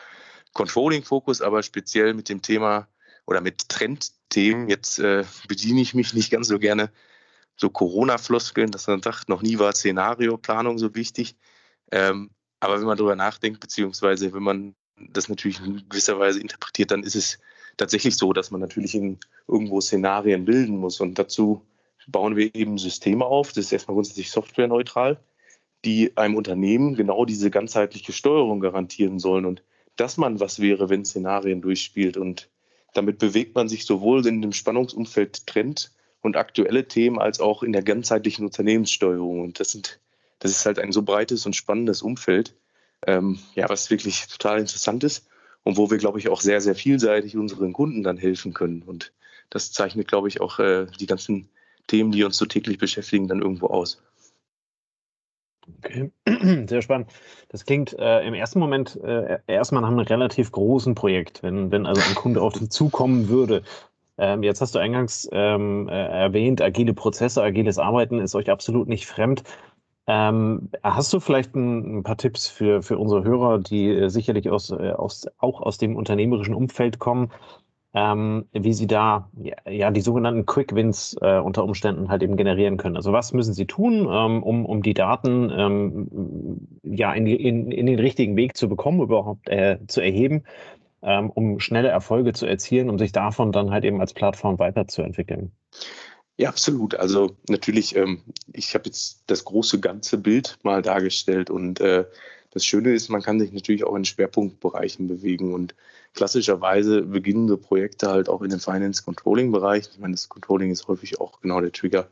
Controlling-Fokus, aber speziell mit dem Thema oder mit Trendthemen, jetzt äh, bediene ich mich nicht ganz so gerne so Corona-Floskeln, dass man sagt, noch nie war Szenarioplanung so wichtig. Ähm, aber wenn man darüber nachdenkt, beziehungsweise wenn man das natürlich in gewisser Weise interpretiert, dann ist es tatsächlich so, dass man natürlich in irgendwo Szenarien bilden muss. Und dazu bauen wir eben Systeme auf. Das ist erstmal grundsätzlich softwareneutral, die einem Unternehmen genau diese ganzheitliche Steuerung garantieren sollen und dass man was wäre, wenn Szenarien durchspielt. Und damit bewegt man sich sowohl in dem Spannungsumfeld Trend und aktuelle Themen als auch in der ganzheitlichen Unternehmenssteuerung. Und das sind, das ist halt ein so breites und spannendes Umfeld, ähm, ja, was wirklich total interessant ist und wo wir, glaube ich, auch sehr, sehr vielseitig unseren Kunden dann helfen können. Und das zeichnet, glaube ich, auch äh, die ganzen Themen, die uns so täglich beschäftigen, dann irgendwo aus. Okay, sehr spannend. Das klingt äh, im ersten Moment äh, erstmal nach einem relativ großen Projekt, wenn, wenn also ein Kunde auf dich zukommen würde. Ähm, jetzt hast du eingangs ähm, äh, erwähnt, agile Prozesse, agiles Arbeiten ist euch absolut nicht fremd. Ähm, hast du vielleicht ein, ein, paar Tipps für, für unsere Hörer, die äh, sicherlich aus, äh, aus, auch aus dem unternehmerischen Umfeld kommen, ähm, wie sie da ja, ja, die sogenannten Quick Wins äh, unter Umständen halt eben generieren können. Also was müssen sie tun, ähm, um, um die Daten ähm, ja in, in, in den richtigen Weg zu bekommen, überhaupt äh, zu erheben, ähm, um schnelle Erfolge zu erzielen, um sich davon dann halt eben als Plattform weiterzuentwickeln? Ja, absolut. Also natürlich, ähm, ich habe jetzt das große ganze Bild mal dargestellt und äh, das Schöne ist, man kann sich natürlich auch in Schwerpunktbereichen bewegen und klassischerweise beginnen so Projekte halt auch in dem Finance-Controlling-Bereich. Ich meine, das Controlling ist häufig auch genau der Trigger,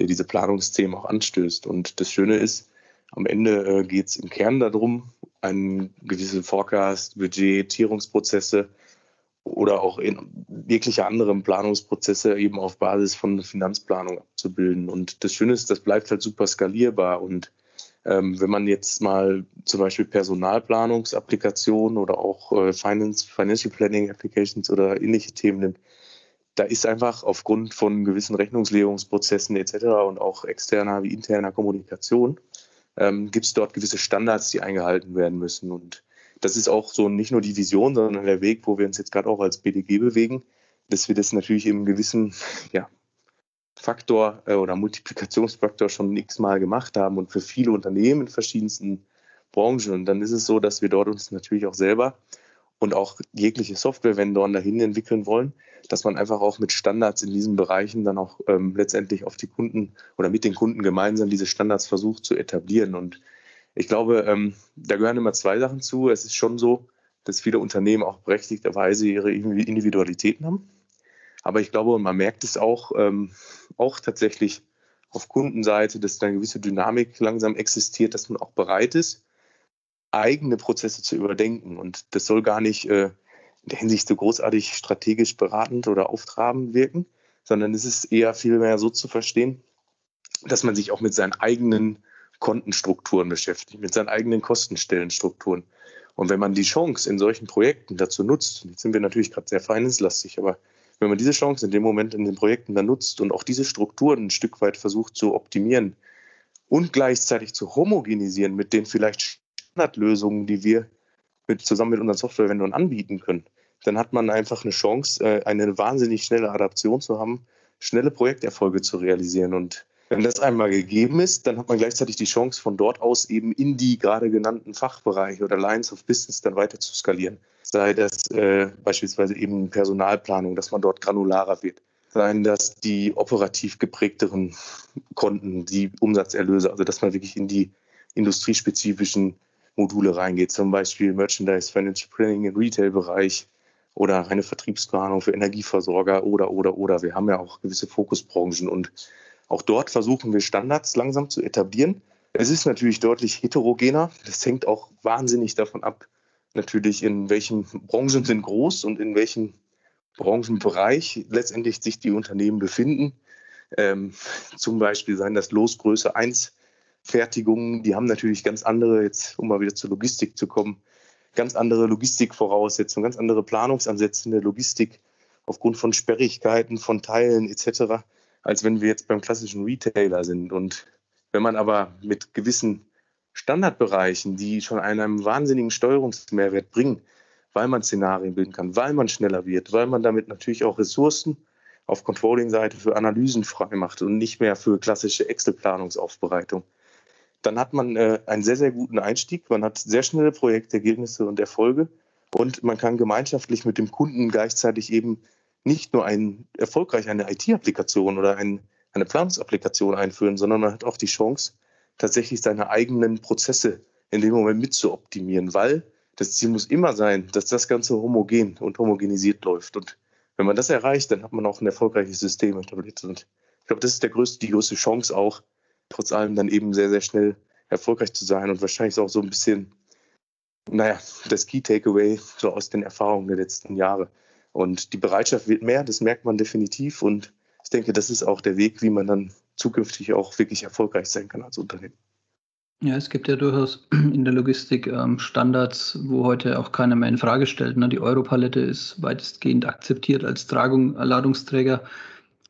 der diese Planungsthemen auch anstößt. Und das Schöne ist, am Ende äh, geht es im Kern darum, eine gewisse Forecast, Budgetierungsprozesse oder auch in jegliche anderen Planungsprozesse eben auf Basis von Finanzplanung abzubilden. Und das Schöne ist, das bleibt halt super skalierbar und ähm, wenn man jetzt mal zum Beispiel Personalplanungsapplikationen oder auch äh, Finance, Financial Planning Applications oder ähnliche Themen nimmt, da ist einfach aufgrund von gewissen Rechnungslegungsprozessen etc. und auch externer wie interner Kommunikation, ähm, gibt es dort gewisse Standards, die eingehalten werden müssen. Und das ist auch so nicht nur die Vision, sondern der Weg, wo wir uns jetzt gerade auch als BDG bewegen, dass wir das natürlich im gewissen ja, Faktor äh, oder Multiplikationsfaktor schon x-mal gemacht haben und für viele Unternehmen in verschiedensten Branchen. Und dann ist es so, dass wir dort uns natürlich auch selber und auch jegliche Software-Vendoren dahin entwickeln wollen, dass man einfach auch mit Standards in diesen Bereichen dann auch ähm, letztendlich auf die Kunden oder mit den Kunden gemeinsam diese Standards versucht zu etablieren. Und ich glaube, ähm, da gehören immer zwei Sachen zu. Es ist schon so, dass viele Unternehmen auch berechtigterweise ihre Individualitäten haben. Aber ich glaube, man merkt es auch, ähm, auch tatsächlich auf Kundenseite, dass da eine gewisse Dynamik langsam existiert, dass man auch bereit ist, eigene Prozesse zu überdenken. Und das soll gar nicht äh, in der Hinsicht so großartig strategisch beratend oder auftrabend wirken, sondern es ist eher vielmehr so zu verstehen, dass man sich auch mit seinen eigenen Kontenstrukturen beschäftigt, mit seinen eigenen Kostenstellenstrukturen. Und wenn man die Chance in solchen Projekten dazu nutzt, jetzt sind wir natürlich gerade sehr finance-lastig, aber wenn man diese Chance in dem Moment in den Projekten dann nutzt und auch diese Strukturen ein Stück weit versucht zu optimieren und gleichzeitig zu homogenisieren mit den vielleicht Standardlösungen, die wir mit, zusammen mit unseren Softwarevendern anbieten können, dann hat man einfach eine Chance, äh, eine wahnsinnig schnelle Adaption zu haben, schnelle Projekterfolge zu realisieren. Und wenn das einmal gegeben ist, dann hat man gleichzeitig die Chance, von dort aus eben in die gerade genannten Fachbereiche oder Lines of Business dann weiter zu skalieren sei das äh, beispielsweise eben Personalplanung, dass man dort granularer wird, seien das die operativ geprägteren Konten, die Umsatzerlöse, also dass man wirklich in die industriespezifischen Module reingeht, zum Beispiel Merchandise, Financial Planning im Retail-Bereich oder eine Vertriebsplanung für Energieversorger oder, oder, oder. Wir haben ja auch gewisse Fokusbranchen und auch dort versuchen wir Standards langsam zu etablieren. Es ist natürlich deutlich heterogener. Das hängt auch wahnsinnig davon ab, natürlich, in welchen Branchen sind groß und in welchem Branchenbereich letztendlich sich die Unternehmen befinden. Ähm, zum Beispiel seien das Losgröße 1 Fertigungen, die haben natürlich ganz andere, jetzt um mal wieder zur Logistik zu kommen, ganz andere Logistikvoraussetzungen, ganz andere Planungsansätze in der Logistik aufgrund von Sperrigkeiten, von Teilen etc., als wenn wir jetzt beim klassischen Retailer sind. Und wenn man aber mit gewissen Standardbereichen, die schon einen wahnsinnigen Steuerungsmehrwert bringen, weil man Szenarien bilden kann, weil man schneller wird, weil man damit natürlich auch Ressourcen auf Controlling-Seite für Analysen frei macht und nicht mehr für klassische Excel-Planungsaufbereitung. Dann hat man äh, einen sehr, sehr guten Einstieg. Man hat sehr schnelle Projektergebnisse und Erfolge und man kann gemeinschaftlich mit dem Kunden gleichzeitig eben nicht nur ein, erfolgreich eine IT-Applikation oder ein eine Planungsapplikation einführen, sondern man hat auch die Chance, tatsächlich seine eigenen Prozesse in dem Moment mit zu optimieren, weil das Ziel muss immer sein, dass das Ganze homogen und homogenisiert läuft. Und wenn man das erreicht, dann hat man auch ein erfolgreiches System etabliert. Und ich glaube, das ist der größte, die größte Chance auch, trotz allem dann eben sehr, sehr schnell erfolgreich zu sein und wahrscheinlich auch so ein bisschen, naja, das Key Takeaway so aus den Erfahrungen der letzten Jahre. Und die Bereitschaft wird mehr, das merkt man definitiv. Und ich denke, das ist auch der Weg, wie man dann zukünftig auch wirklich erfolgreich sein kann als Unternehmen. Ja, es gibt ja durchaus in der Logistik ähm, Standards, wo heute auch keiner mehr in Frage stellt. Ne? Die Europalette ist weitestgehend akzeptiert als Tragung, Ladungsträger.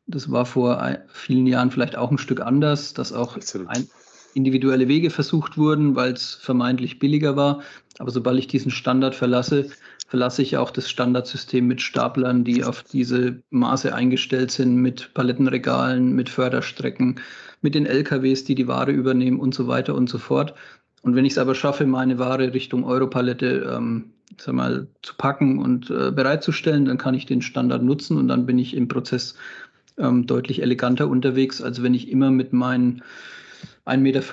Das war vor vielen Jahren vielleicht auch ein Stück anders, dass auch ein, individuelle Wege versucht wurden, weil es vermeintlich billiger war. Aber sobald ich diesen Standard verlasse, verlasse ich auch das Standardsystem mit Staplern, die auf diese Maße eingestellt sind, mit Palettenregalen, mit Förderstrecken, mit den LKWs, die die Ware übernehmen und so weiter und so fort. Und wenn ich es aber schaffe, meine Ware Richtung Europalette ähm, sag mal, zu packen und äh, bereitzustellen, dann kann ich den Standard nutzen und dann bin ich im Prozess ähm, deutlich eleganter unterwegs, als wenn ich immer mit meinen 1,40 Meter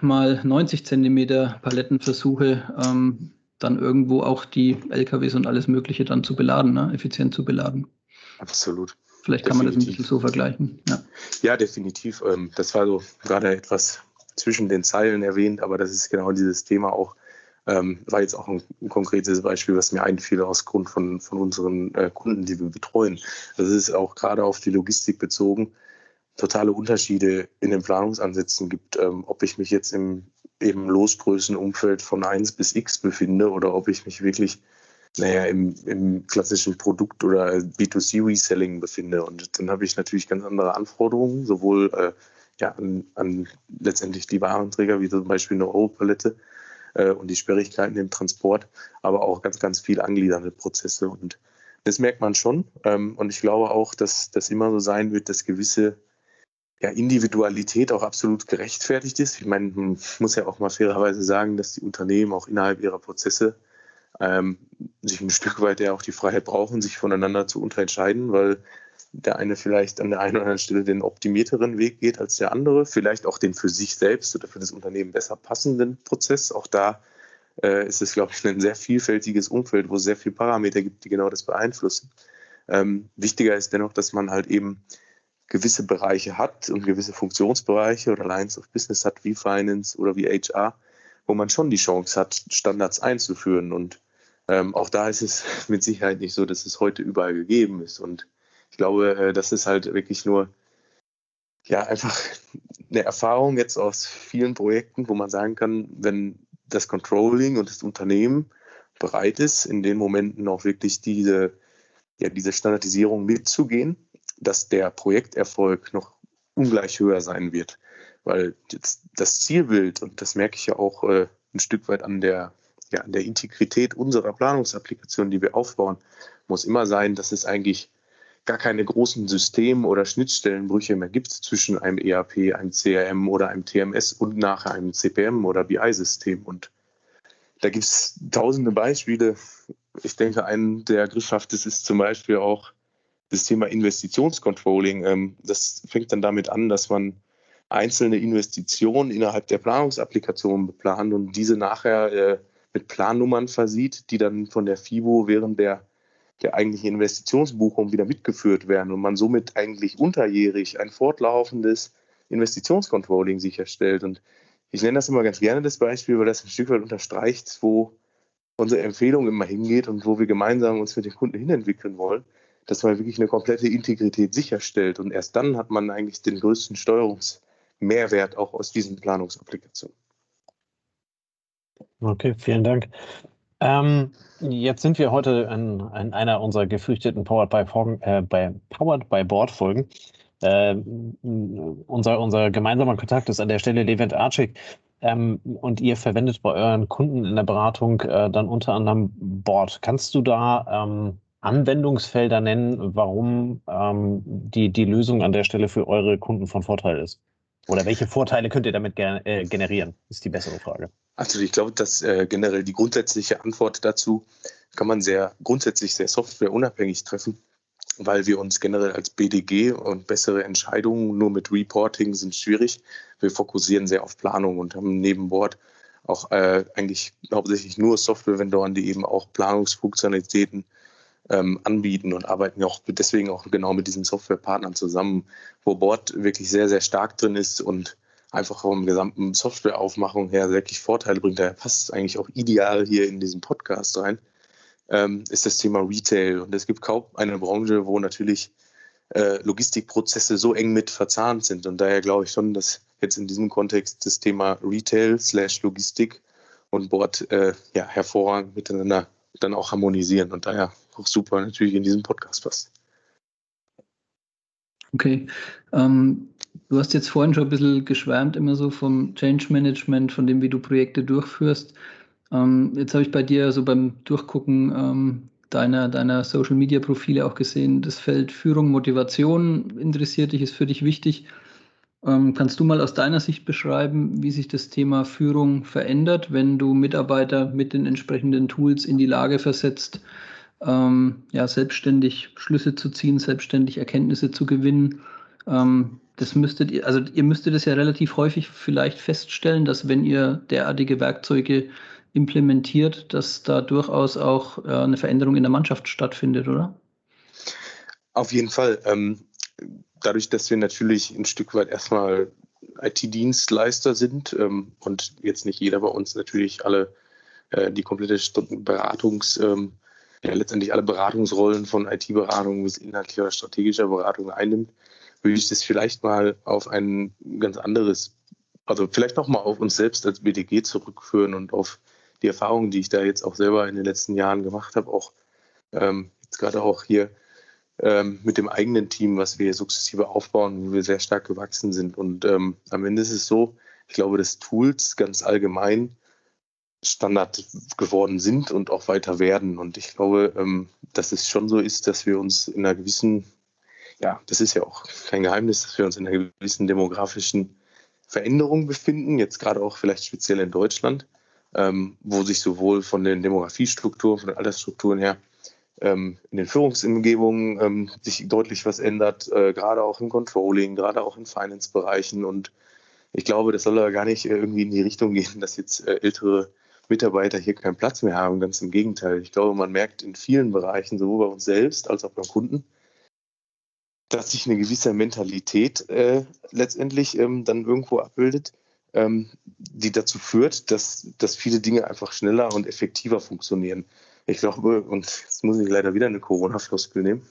mal 90 Zentimeter Paletten versuche, ähm, dann irgendwo auch die LKWs und alles Mögliche dann zu beladen, ne? effizient zu beladen. Absolut. Vielleicht kann definitiv. man das ein bisschen so vergleichen. Ja, ja definitiv. Ähm, das war so gerade etwas zwischen den Zeilen erwähnt, aber das ist genau dieses Thema auch. Ähm, war jetzt auch ein, ein, konkretes Beispiel, was mir einfiel aus Grund von, von unseren äh, Kunden, die wir betreuen. Das ist auch gerade auf die Logistik bezogen totale Unterschiede in den Planungsansätzen gibt, ähm, ob ich mich jetzt im eben Losgrößenumfeld von 1 bis X befinde oder ob ich mich wirklich naja, im, im klassischen Produkt- oder B2C-Reselling befinde. Und dann habe ich natürlich ganz andere Anforderungen, sowohl äh, ja, an, an, letztendlich die Warenträger, wie zum Beispiel eine Europalette äh, und die Sperrigkeiten im Transport, aber auch ganz, ganz viel angliedernde Prozesse. Und das merkt man schon. Ähm, und ich glaube auch, dass das immer so sein wird, dass gewisse ja, Individualität auch absolut gerechtfertigt ist. Ich meine, man muss ja auch mal fairerweise sagen, dass die Unternehmen auch innerhalb ihrer Prozesse ähm, sich ein Stück weit ja auch die Freiheit brauchen, sich voneinander zu unterentscheiden, weil der eine vielleicht an der einen oder anderen Stelle den optimierteren Weg geht als der andere, vielleicht auch den für sich selbst oder für das Unternehmen besser passenden Prozess. Auch da äh, ist es, glaube ich, ein sehr vielfältiges Umfeld, wo es sehr viele Parameter gibt, die genau das beeinflussen. Ähm, wichtiger ist dennoch, dass man halt eben gewisse Bereiche hat und gewisse Funktionsbereiche oder Lines of Business hat, wie Finance oder wie HR, wo man schon die Chance hat, Standards einzuführen. Und ähm, auch da ist es mit Sicherheit nicht so, dass es heute überall gegeben ist. Und ich glaube, äh, das ist halt wirklich nur ja einfach eine Erfahrung jetzt aus vielen Projekten, wo man sagen kann, wenn das Controlling und das Unternehmen bereit ist, in den Momenten auch wirklich diese, ja, diese Standardisierung mitzugehen, dass der Projekterfolg noch ungleich höher sein wird. Weil das Zielbild, und das merke ich ja auch äh, ein Stück weit an der, ja, an der Integrität unserer Planungsapplikation, die wir aufbauen, muss immer sein, dass es eigentlich gar keine großen System- oder Schnittstellenbrüche mehr gibt zwischen einem ERP, einem CRM oder einem TMS und nachher einem CPM oder BI-System. Und da gibt es tausende Beispiele. Ich denke, ein der griffhaftes ist zum Beispiel auch das Thema Investitionscontrolling, ähm, das fängt dann damit an, dass man einzelne Investitionen innerhalb der Planungsapplikation beplant und diese nachher äh, mit Plannummern versieht, die dann von der FIBO während der, der eigentlichen Investitionsbuchung wieder mitgeführt werden und man somit eigentlich unterjährig ein fortlaufendes Investitionscontrolling sicherstellt. Und ich nenne das immer ganz gerne das Beispiel, weil das ein Stück weit unterstreicht, wo unsere Empfehlung immer hingeht und wo wir gemeinsam uns mit den Kunden hinentwickeln wollen dass man wirklich eine komplette Integrität sicherstellt. Und erst dann hat man eigentlich den größten Steuerungsmehrwert auch aus diesen Planungsapplikationen. Okay, vielen Dank. Ähm, jetzt sind wir heute in, in einer unserer gefürchteten Powered by, äh, by, Powered by Board Folgen. Äh, unser, unser gemeinsamer Kontakt ist an der Stelle Levent Arcik. Ähm, und ihr verwendet bei euren Kunden in der Beratung äh, dann unter anderem Board. Kannst du da ähm, Anwendungsfelder nennen, warum ähm, die, die Lösung an der Stelle für eure Kunden von Vorteil ist? Oder welche Vorteile könnt ihr damit äh, generieren, ist die bessere Frage. Also ich glaube, dass äh, generell die grundsätzliche Antwort dazu kann man sehr grundsätzlich sehr softwareunabhängig treffen. weil wir uns generell als BDG und bessere Entscheidungen nur mit Reporting sind schwierig. Wir fokussieren sehr auf Planung und haben neben Bord auch äh, eigentlich hauptsächlich nur Software-Vendoren, die eben auch Planungsfunktionalitäten ähm, anbieten und arbeiten auch deswegen auch genau mit diesen Softwarepartnern zusammen, wo Bord wirklich sehr, sehr stark drin ist und einfach vom gesamten Softwareaufmachung her wirklich Vorteile bringt. Daher passt es eigentlich auch ideal hier in diesen Podcast rein, ähm, ist das Thema Retail. Und es gibt kaum eine Branche, wo natürlich äh, Logistikprozesse so eng mit verzahnt sind. Und daher glaube ich schon, dass jetzt in diesem Kontext das Thema Retail slash Logistik und Bord äh, ja, hervorragend miteinander dann auch harmonisieren und daher auch super natürlich in diesem Podcast passt. Okay. Ähm, du hast jetzt vorhin schon ein bisschen geschwärmt, immer so vom Change Management, von dem, wie du Projekte durchführst. Ähm, jetzt habe ich bei dir so beim Durchgucken ähm, deiner, deiner Social Media Profile auch gesehen, das Feld Führung, Motivation interessiert dich, ist für dich wichtig. Ähm, kannst du mal aus deiner Sicht beschreiben, wie sich das Thema Führung verändert, wenn du Mitarbeiter mit den entsprechenden Tools in die Lage versetzt, ähm, ja, selbstständig Schlüsse zu ziehen, selbstständig Erkenntnisse zu gewinnen? Ähm, das müsstet ihr, also ihr müsstet es ja relativ häufig vielleicht feststellen, dass wenn ihr derartige Werkzeuge implementiert, dass da durchaus auch äh, eine Veränderung in der Mannschaft stattfindet, oder? Auf jeden Fall. Ähm, dadurch, dass wir natürlich ein Stück weit erstmal IT-Dienstleister sind ähm, und jetzt nicht jeder bei uns natürlich alle äh, die komplette Beratungs, ähm, ja, letztendlich alle Beratungsrollen von IT-Beratung bis inhaltlicher strategischer Beratung einnimmt, würde ich das vielleicht mal auf ein ganz anderes, also vielleicht nochmal auf uns selbst als BDG zurückführen und auf die Erfahrungen, die ich da jetzt auch selber in den letzten Jahren gemacht habe, auch ähm, jetzt gerade auch hier ähm, mit dem eigenen Team, was wir sukzessive aufbauen, wo wir sehr stark gewachsen sind. Und ähm, am Ende ist es so, ich glaube, dass Tools ganz allgemein Standard geworden sind und auch weiter werden. Und ich glaube, ähm, dass es schon so ist, dass wir uns in einer gewissen, ja, das ist ja auch kein Geheimnis, dass wir uns in einer gewissen demografischen Veränderung befinden, jetzt gerade auch vielleicht speziell in Deutschland, ähm, wo sich sowohl von den Demografiestrukturen, von den Altersstrukturen her ähm, in den Führungsumgebungen sich deutlich was ändert, äh, gerade auch im Controlling, gerade auch in Finance-Bereichen. Und ich glaube, das soll aber gar nicht äh, irgendwie in die Richtung gehen, dass jetzt äh, ältere Mitarbeiter hier keinen Platz mehr haben. Ganz im Gegenteil. Ich glaube, man merkt in vielen Bereichen, sowohl bei uns selbst als auch beim Kunden, dass sich eine gewisse Mentalität äh, letztendlich ähm, dann irgendwo abbildet, ähm, die dazu führt, dass, dass viele Dinge einfach schneller und effektiver funktionieren. Ich glaube, und jetzt muss ich leider wieder eine Corona-Floskel nehmen,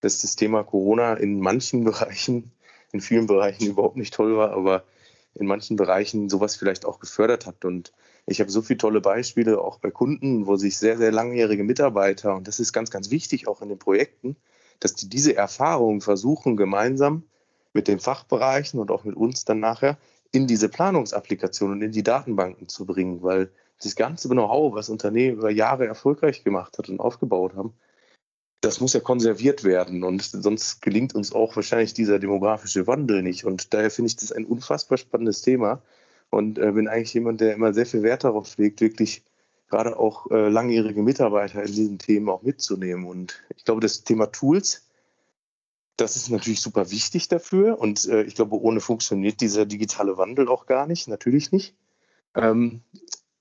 dass das Thema Corona in manchen Bereichen, in vielen Bereichen überhaupt nicht toll war, aber in manchen Bereichen sowas vielleicht auch gefördert hat. Und ich habe so viele tolle Beispiele auch bei Kunden, wo sich sehr, sehr langjährige Mitarbeiter, und das ist ganz, ganz wichtig auch in den Projekten, dass die diese Erfahrung versuchen, gemeinsam mit den Fachbereichen und auch mit uns dann nachher in diese Planungsapplikation und in die Datenbanken zu bringen, weil das ganze Know-how, was Unternehmen über Jahre erfolgreich gemacht hat und aufgebaut haben, das muss ja konserviert werden und sonst gelingt uns auch wahrscheinlich dieser demografische Wandel nicht. Und daher finde ich das ein unfassbar spannendes Thema und äh, bin eigentlich jemand, der immer sehr viel Wert darauf legt, wirklich gerade auch äh, langjährige Mitarbeiter in diesen Themen auch mitzunehmen. Und ich glaube, das Thema Tools, das ist natürlich super wichtig dafür. Und äh, ich glaube, ohne funktioniert dieser digitale Wandel auch gar nicht, natürlich nicht. Ähm,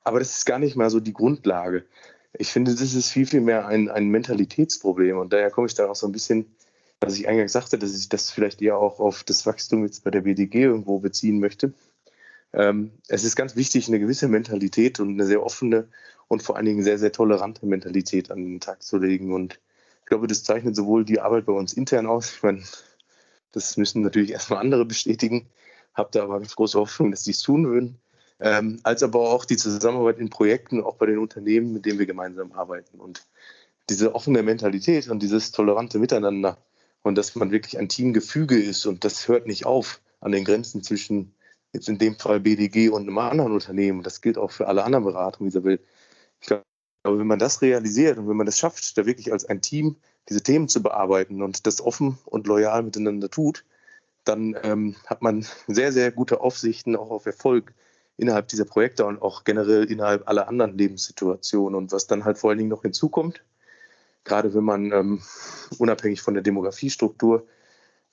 aber das ist gar nicht mal so die Grundlage. Ich finde, das ist viel, viel mehr ein, ein Mentalitätsproblem. Und daher komme ich dann auch so ein bisschen, was ich eingangs sagte, dass ich das vielleicht eher auch auf das Wachstum jetzt bei der BDG irgendwo beziehen möchte. Ähm, es ist ganz wichtig, eine gewisse Mentalität und eine sehr offene und vor allen Dingen sehr, sehr tolerante Mentalität an den Tag zu legen. Und ich glaube, das zeichnet sowohl die Arbeit bei uns intern aus. Ich meine, das müssen natürlich erstmal andere bestätigen. Habe da aber große Hoffnung, dass die es tun würden ähm, als aber auch die Zusammenarbeit in Projekten, auch bei den Unternehmen, mit denen wir gemeinsam arbeiten. Und diese offene Mentalität und dieses tolerante Miteinander und dass man wirklich ein Teamgefüge ist und das hört nicht auf an den Grenzen zwischen jetzt in dem Fall BDG und einem anderen Unternehmen. Das gilt auch für alle anderen Beratungen dieser Welt. Ich glaube, wenn man das realisiert und wenn man das schafft, da wirklich als ein Team diese Themen zu bearbeiten und das offen und loyal miteinander tut, dann ähm, hat man sehr, sehr gute Aufsichten auch auf Erfolg innerhalb dieser Projekte und auch generell innerhalb aller anderen Lebenssituationen. Und was dann halt vor allen Dingen noch hinzukommt, gerade wenn man ähm, unabhängig von der Demografiestruktur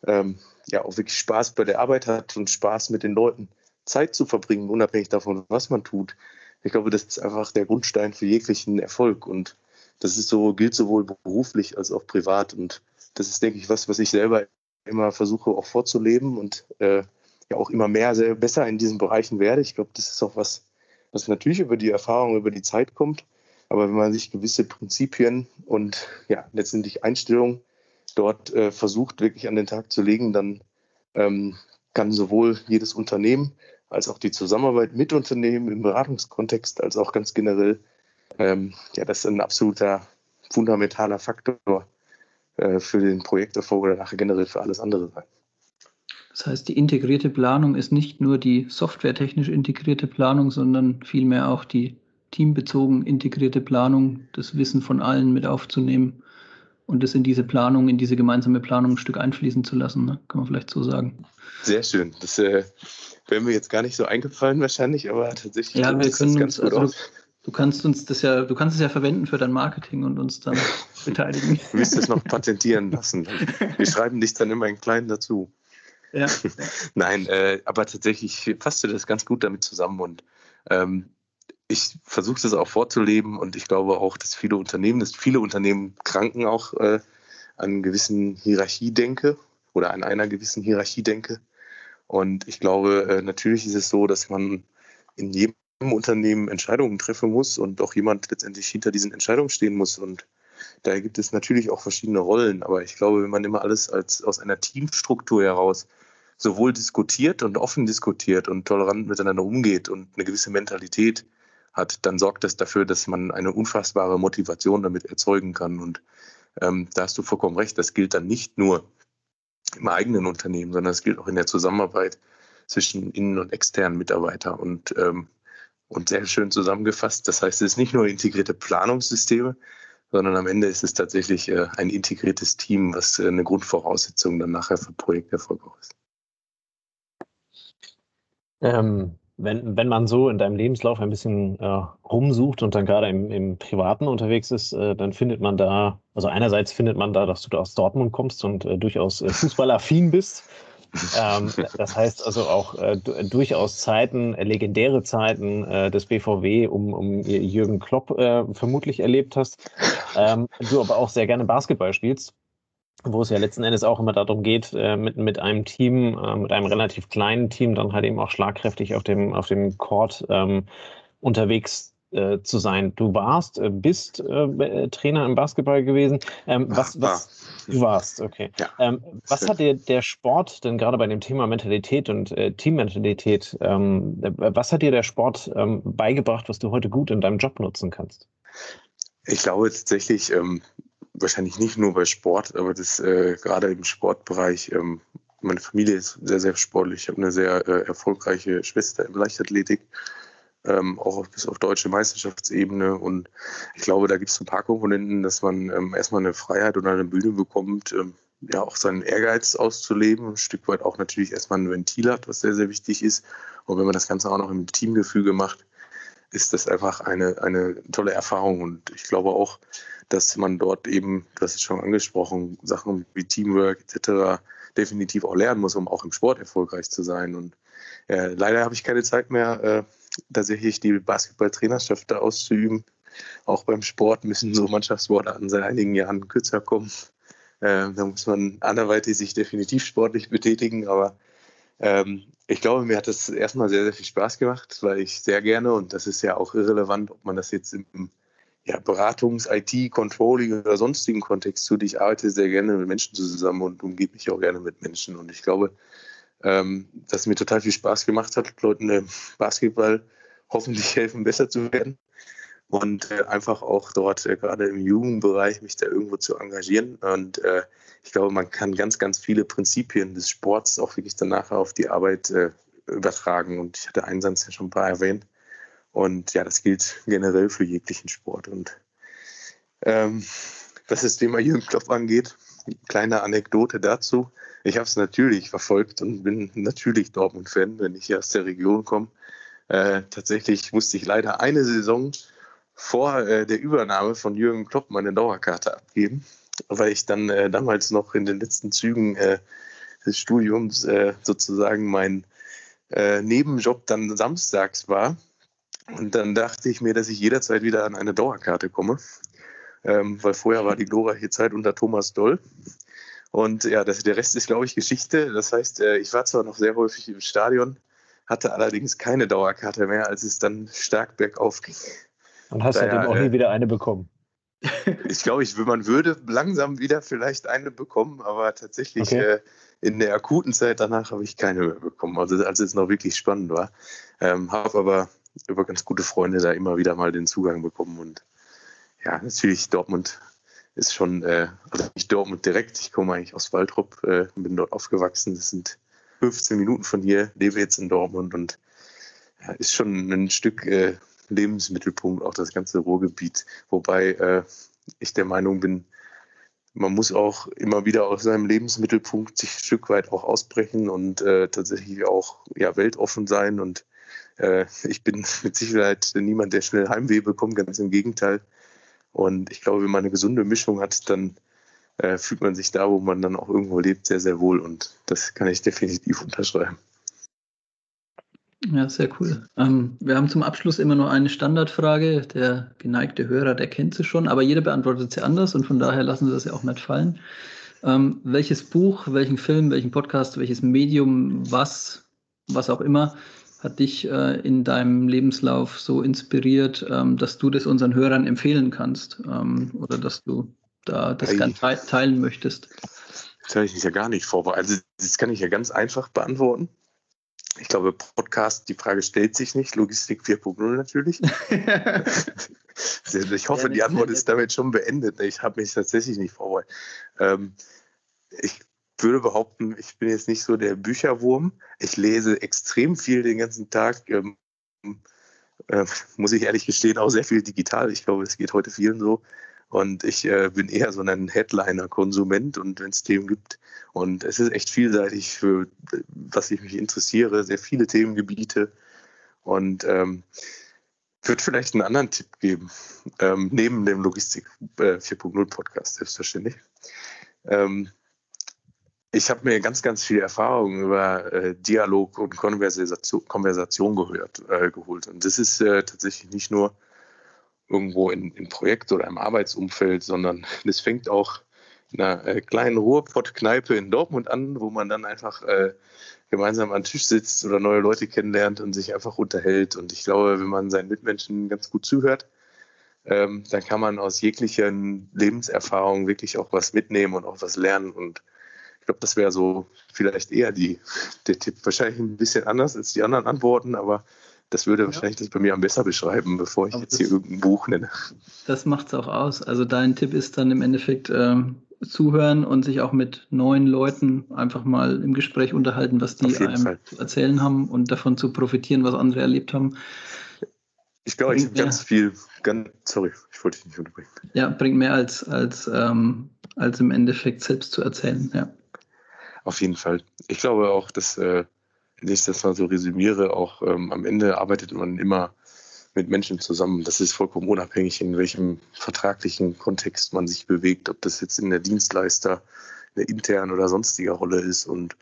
ähm, ja auch wirklich Spaß bei der Arbeit hat und Spaß mit den Leuten Zeit zu verbringen, unabhängig davon, was man tut. Ich glaube, das ist einfach der Grundstein für jeglichen Erfolg und das ist so, gilt sowohl beruflich als auch privat und das ist, denke ich, was, was ich selber immer versuche auch vorzuleben und äh, ja auch immer mehr sehr besser in diesen Bereichen werde. Ich glaube, das ist auch was, was natürlich über die Erfahrung, über die Zeit kommt. Aber wenn man sich gewisse Prinzipien und ja, letztendlich Einstellungen dort äh, versucht, wirklich an den Tag zu legen, dann ähm, kann sowohl jedes Unternehmen als auch die Zusammenarbeit mit Unternehmen im Beratungskontext, als auch ganz generell, ähm, ja, das ist ein absoluter fundamentaler Faktor äh, für den Projekterfolg oder nachher generell für alles andere sein. Das heißt, die integrierte Planung ist nicht nur die softwaretechnisch integrierte Planung, sondern vielmehr auch die teambezogen integrierte Planung, das Wissen von allen mit aufzunehmen und es in diese Planung, in diese gemeinsame Planung ein Stück einfließen zu lassen, ne? kann man vielleicht so sagen. Sehr schön. Das äh, wäre mir jetzt gar nicht so eingefallen wahrscheinlich, aber tatsächlich ja, wir können ganz uns, gut also, Du kannst uns das ja, du kannst es ja verwenden für dein Marketing und uns dann beteiligen. Du wirst es noch patentieren lassen. Wir schreiben dich dann immer in klein dazu. Ja. Nein, äh, aber tatsächlich fasst du das ganz gut damit zusammen und ähm, ich versuche das auch vorzuleben und ich glaube auch, dass viele Unternehmen, dass viele Unternehmen kranken auch äh, an gewissen Hierarchiedenke oder an einer gewissen Hierarchiedenke. Und ich glaube, äh, natürlich ist es so, dass man in jedem Unternehmen Entscheidungen treffen muss und auch jemand letztendlich hinter diesen Entscheidungen stehen muss. Und da gibt es natürlich auch verschiedene Rollen. Aber ich glaube, wenn man immer alles als aus einer Teamstruktur heraus sowohl diskutiert und offen diskutiert und tolerant miteinander umgeht und eine gewisse Mentalität hat, dann sorgt das dafür, dass man eine unfassbare Motivation damit erzeugen kann. Und ähm, da hast du vollkommen recht, das gilt dann nicht nur im eigenen Unternehmen, sondern es gilt auch in der Zusammenarbeit zwischen innen- und externen Mitarbeitern. Und, ähm, und sehr schön zusammengefasst, das heißt, es ist nicht nur integrierte Planungssysteme, sondern am Ende ist es tatsächlich äh, ein integriertes Team, was äh, eine Grundvoraussetzung dann nachher für Projekterfolg ist. Ähm, wenn, wenn man so in deinem Lebenslauf ein bisschen äh, rumsucht und dann gerade im, im Privaten unterwegs ist, äh, dann findet man da, also einerseits findet man da, dass du da aus Dortmund kommst und äh, durchaus äh, fußballaffin bist. ähm, das heißt also auch äh, durchaus Zeiten, äh, legendäre Zeiten äh, des BVW um, um Jürgen Klopp äh, vermutlich erlebt hast. Ähm, du aber auch sehr gerne Basketball spielst wo es ja letzten Endes auch immer darum geht, äh, mit, mit einem Team, äh, mit einem relativ kleinen Team dann halt eben auch schlagkräftig auf dem, auf dem Court ähm, unterwegs äh, zu sein. Du warst, äh, bist äh, Trainer im Basketball gewesen. Ähm, was, was, du warst, okay. Ja. Ähm, was hat dir der Sport denn gerade bei dem Thema Mentalität und äh, Teammentalität, ähm, was hat dir der Sport ähm, beigebracht, was du heute gut in deinem Job nutzen kannst? Ich glaube tatsächlich, ähm, wahrscheinlich nicht nur bei Sport, aber das äh, gerade im Sportbereich. Ähm, meine Familie ist sehr, sehr sportlich. Ich habe eine sehr äh, erfolgreiche Schwester im Leichtathletik, ähm, auch bis auf deutsche Meisterschaftsebene. Und ich glaube, da gibt es ein paar Komponenten, dass man ähm, erstmal eine Freiheit oder eine Bühne bekommt, ähm, ja auch seinen Ehrgeiz auszuleben, ein Stück weit auch natürlich erstmal ein Ventil hat, was sehr, sehr wichtig ist. Und wenn man das Ganze auch noch im Teamgefüge macht, ist das einfach eine, eine tolle Erfahrung. Und ich glaube auch, dass man dort eben, hast es schon angesprochen, Sachen wie Teamwork etc. definitiv auch lernen muss, um auch im Sport erfolgreich zu sein. Und äh, leider habe ich keine Zeit mehr, äh, tatsächlich die Basketballtrainerschaft da auszuüben. Auch beim Sport müssen so Mannschaftssportarten seit einigen Jahren kürzer kommen. Äh, da muss man anderweitig sich definitiv sportlich betätigen, aber ähm, ich glaube, mir hat das erstmal sehr, sehr viel Spaß gemacht, weil ich sehr gerne, und das ist ja auch irrelevant, ob man das jetzt im ja, Beratungs-, IT-, Controlling oder sonstigen Kontext tut. Ich arbeite sehr gerne mit Menschen zusammen und umgebe mich auch gerne mit Menschen. Und ich glaube, ähm, dass es mir total viel Spaß gemacht hat, Leuten im Basketball hoffentlich helfen, besser zu werden. Und äh, einfach auch dort äh, gerade im Jugendbereich mich da irgendwo zu engagieren. Und äh, ich glaube, man kann ganz, ganz viele Prinzipien des Sports auch wirklich danach auf die Arbeit äh, übertragen. Und ich hatte Einsatz ja schon ein paar erwähnt. Und ja, das gilt generell für jeglichen Sport. Und ähm, was das Thema Jürgen Klopp angeht, kleine Anekdote dazu. Ich habe es natürlich verfolgt und bin natürlich Dortmund-Fan, wenn ich hier aus der Region komme. Äh, tatsächlich musste ich leider eine Saison vor äh, der Übernahme von Jürgen Klopp meine Dauerkarte abgeben, weil ich dann äh, damals noch in den letzten Zügen äh, des Studiums äh, sozusagen mein äh, Nebenjob dann samstags war. Und dann dachte ich mir, dass ich jederzeit wieder an eine Dauerkarte komme, ähm, weil vorher war die glorreiche Zeit unter Thomas Doll. Und ja, das, der Rest ist, glaube ich, Geschichte. Das heißt, äh, ich war zwar noch sehr häufig im Stadion, hatte allerdings keine Dauerkarte mehr, als es dann stark bergauf ging. Und hast seitdem auch nie äh, wieder eine bekommen? ich glaube, ich, man würde langsam wieder vielleicht eine bekommen, aber tatsächlich okay. äh, in der akuten Zeit danach habe ich keine mehr bekommen, also als es noch wirklich spannend war. Ähm, habe aber über ganz gute Freunde da immer wieder mal den Zugang bekommen und ja, natürlich Dortmund ist schon, äh, also nicht Dortmund direkt, ich komme eigentlich aus Waldrop, äh, bin dort aufgewachsen, das sind 15 Minuten von hier, lebe jetzt in Dortmund und ja, ist schon ein Stück äh, Lebensmittelpunkt, auch das ganze Ruhrgebiet. Wobei äh, ich der Meinung bin, man muss auch immer wieder aus seinem Lebensmittelpunkt sich ein Stück weit auch ausbrechen und äh, tatsächlich auch ja, weltoffen sein. Und ich bin mit Sicherheit niemand, der schnell Heimweh bekommt, ganz im Gegenteil. Und ich glaube, wenn man eine gesunde Mischung hat, dann äh, fühlt man sich da, wo man dann auch irgendwo lebt, sehr, sehr wohl. Und das kann ich definitiv unterschreiben. Ja, sehr cool. Ähm, wir haben zum Abschluss immer nur eine Standardfrage. Der geneigte Hörer, der kennt sie schon, aber jeder beantwortet sie anders und von daher lassen Sie das ja auch nicht fallen. Ähm, welches Buch, welchen Film, welchen Podcast, welches Medium, was, was auch immer, hat dich äh, in deinem Lebenslauf so inspiriert, ähm, dass du das unseren Hörern empfehlen kannst ähm, oder dass du da das gerne teilen möchtest? Das habe ich mich ja gar nicht vorbereitet. Also das kann ich ja ganz einfach beantworten. Ich glaube, Podcast, die Frage stellt sich nicht. Logistik 4.0 natürlich. ich hoffe, die Antwort ist damit schon beendet. Ich habe mich tatsächlich nicht vorbereitet. Ähm, ich würde behaupten, ich bin jetzt nicht so der Bücherwurm. Ich lese extrem viel den ganzen Tag. Ähm, äh, muss ich ehrlich gestehen, auch sehr viel digital. Ich glaube, es geht heute vielen so. Und ich äh, bin eher so ein Headliner-Konsument und wenn es Themen gibt. Und es ist echt vielseitig, für was ich mich interessiere, sehr viele Themengebiete. Und ähm, würde vielleicht einen anderen Tipp geben, ähm, neben dem Logistik äh, 4.0 Podcast, selbstverständlich. Ähm, ich habe mir ganz, ganz viel Erfahrung über äh, Dialog und Konversation, Konversation gehört, äh, geholt. Und das ist äh, tatsächlich nicht nur irgendwo in, im Projekt oder im Arbeitsumfeld, sondern das fängt auch in einer äh, kleinen Ruhrpott-Kneipe in Dortmund an, wo man dann einfach äh, gemeinsam am Tisch sitzt oder neue Leute kennenlernt und sich einfach unterhält. Und ich glaube, wenn man seinen Mitmenschen ganz gut zuhört, ähm, dann kann man aus jeglichen Lebenserfahrungen wirklich auch was mitnehmen und auch was lernen. Und ich glaube, das wäre so vielleicht eher die, der Tipp. Wahrscheinlich ein bisschen anders als die anderen Antworten, aber das würde ja. wahrscheinlich das bei mir am besser beschreiben, bevor ich Aber jetzt hier irgendein Buch nenne. Das macht es auch aus. Also dein Tipp ist dann im Endeffekt ähm, zuhören und sich auch mit neuen Leuten einfach mal im Gespräch unterhalten, was die einem Fall. zu erzählen haben und davon zu profitieren, was andere erlebt haben. Ich glaube, ich habe ganz viel, ganz, sorry, ich wollte dich nicht unterbrechen. Ja, bringt mehr als, als, ähm, als im Endeffekt selbst zu erzählen, ja. Auf jeden Fall. Ich glaube auch, dass äh, wenn ich das mal so resümiere, auch ähm, am Ende arbeitet man immer mit Menschen zusammen. Das ist vollkommen unabhängig, in welchem vertraglichen Kontext man sich bewegt, ob das jetzt in der Dienstleister, in der internen oder sonstiger Rolle ist. Und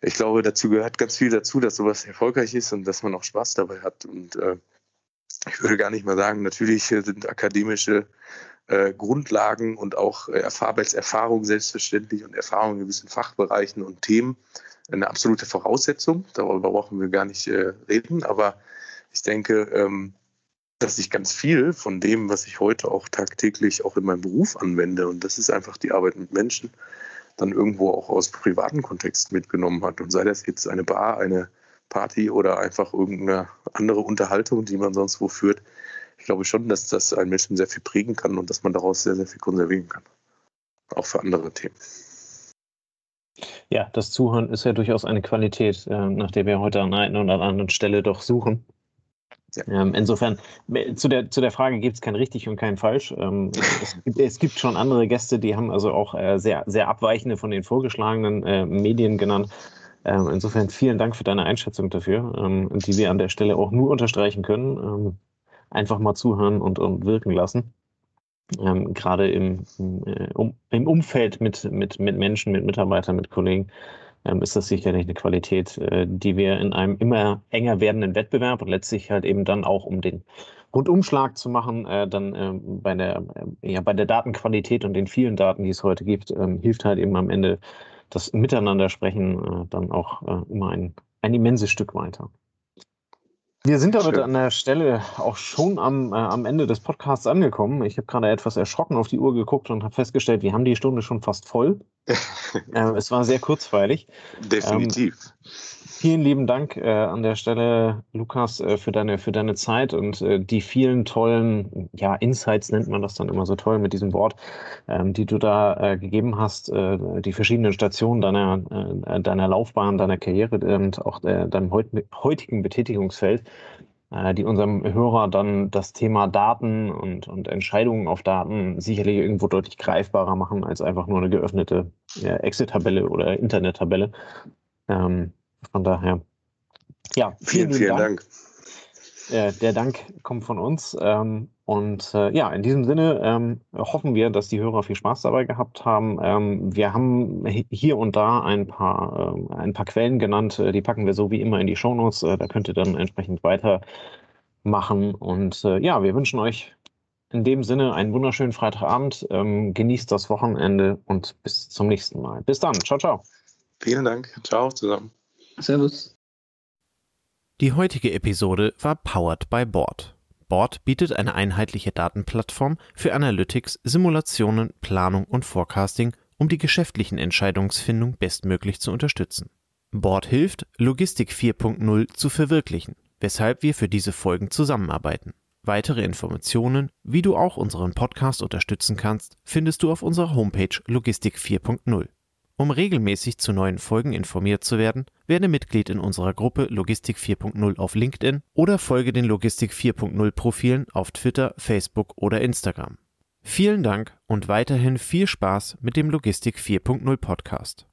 ich glaube, dazu gehört ganz viel dazu, dass sowas erfolgreich ist und dass man auch Spaß dabei hat. Und äh, ich würde gar nicht mal sagen, natürlich sind akademische äh, Grundlagen und auch äh, Arbeitserfahrung selbstverständlich und Erfahrung in gewissen Fachbereichen und Themen eine absolute Voraussetzung. Darüber brauchen wir gar nicht äh, reden. Aber ich denke, ähm, dass ich ganz viel von dem, was ich heute auch tagtäglich auch in meinem Beruf anwende, und das ist einfach die Arbeit mit Menschen, dann irgendwo auch aus privaten Kontexten mitgenommen hat. Und sei das jetzt eine Bar, eine Party oder einfach irgendeine andere Unterhaltung, die man sonst wo führt. Ich glaube schon, dass das einen Menschen sehr viel prägen kann und dass man daraus sehr, sehr viel konservieren kann. Auch für andere Themen. Ja, das Zuhören ist ja durchaus eine Qualität, äh, nach der wir heute an einer oder anderen Stelle doch suchen. Ja. Ähm, insofern, zu der, zu der Frage gibt es kein richtig und kein falsch. Ähm, es, gibt, es, gibt, schon andere Gäste, die haben also auch äh, sehr, sehr abweichende von den vorgeschlagenen äh, Medien genannt. Ähm, insofern vielen Dank für deine Einschätzung dafür, die wir an der Stelle auch nur unterstreichen können. Ähm, einfach mal zuhören und, und wirken lassen. Ähm, Gerade im, äh, um, im Umfeld mit, mit, mit Menschen, mit Mitarbeitern, mit Kollegen ähm, ist das sicherlich eine Qualität, äh, die wir in einem immer enger werdenden Wettbewerb und letztlich halt eben dann auch um den Rundumschlag zu machen, äh, dann äh, bei, der, äh, ja, bei der Datenqualität und den vielen Daten, die es heute gibt, ähm, hilft halt eben am Ende das Miteinander sprechen äh, dann auch äh, immer ein, ein immenses Stück weiter. Wir sind damit Schön. an der Stelle auch schon am, äh, am Ende des Podcasts angekommen. Ich habe gerade etwas erschrocken auf die Uhr geguckt und habe festgestellt, wir haben die Stunde schon fast voll. äh, es war sehr kurzweilig. Definitiv. Ähm, vielen lieben Dank äh, an der Stelle, Lukas, äh, für, deine, für deine Zeit und äh, die vielen tollen, ja, Insights nennt man das dann immer so toll mit diesem Wort, ähm, die du da äh, gegeben hast, äh, die verschiedenen Stationen deiner, äh, deiner Laufbahn, deiner Karriere und auch deinem heut, heutigen Betätigungsfeld die unserem Hörer dann das Thema Daten und, und Entscheidungen auf Daten sicherlich irgendwo deutlich greifbarer machen als einfach nur eine geöffnete Excel-Tabelle oder Internet-Tabelle. Ähm, von daher, ja, vielen, vielen, Dank. Dank. Äh, der Dank kommt von uns. Ähm, und äh, ja, in diesem Sinne ähm, hoffen wir, dass die Hörer viel Spaß dabei gehabt haben. Ähm, wir haben hier und da ein paar, äh, ein paar Quellen genannt. Äh, die packen wir so wie immer in die Shownotes. Äh, da könnt ihr dann entsprechend weitermachen. Und äh, ja, wir wünschen euch in dem Sinne einen wunderschönen Freitagabend. Ähm, genießt das Wochenende und bis zum nächsten Mal. Bis dann. Ciao, ciao. Vielen Dank. Ciao zusammen. Servus. Die heutige Episode war powered by Board. Board bietet eine einheitliche Datenplattform für Analytics, Simulationen, Planung und Forecasting, um die geschäftlichen Entscheidungsfindung bestmöglich zu unterstützen. Board hilft, Logistik 4.0 zu verwirklichen, weshalb wir für diese Folgen zusammenarbeiten. Weitere Informationen, wie du auch unseren Podcast unterstützen kannst, findest du auf unserer Homepage Logistik 4.0. Um regelmäßig zu neuen Folgen informiert zu werden, werde Mitglied in unserer Gruppe Logistik 4.0 auf LinkedIn oder folge den Logistik 4.0 Profilen auf Twitter, Facebook oder Instagram. Vielen Dank und weiterhin viel Spaß mit dem Logistik 4.0 Podcast.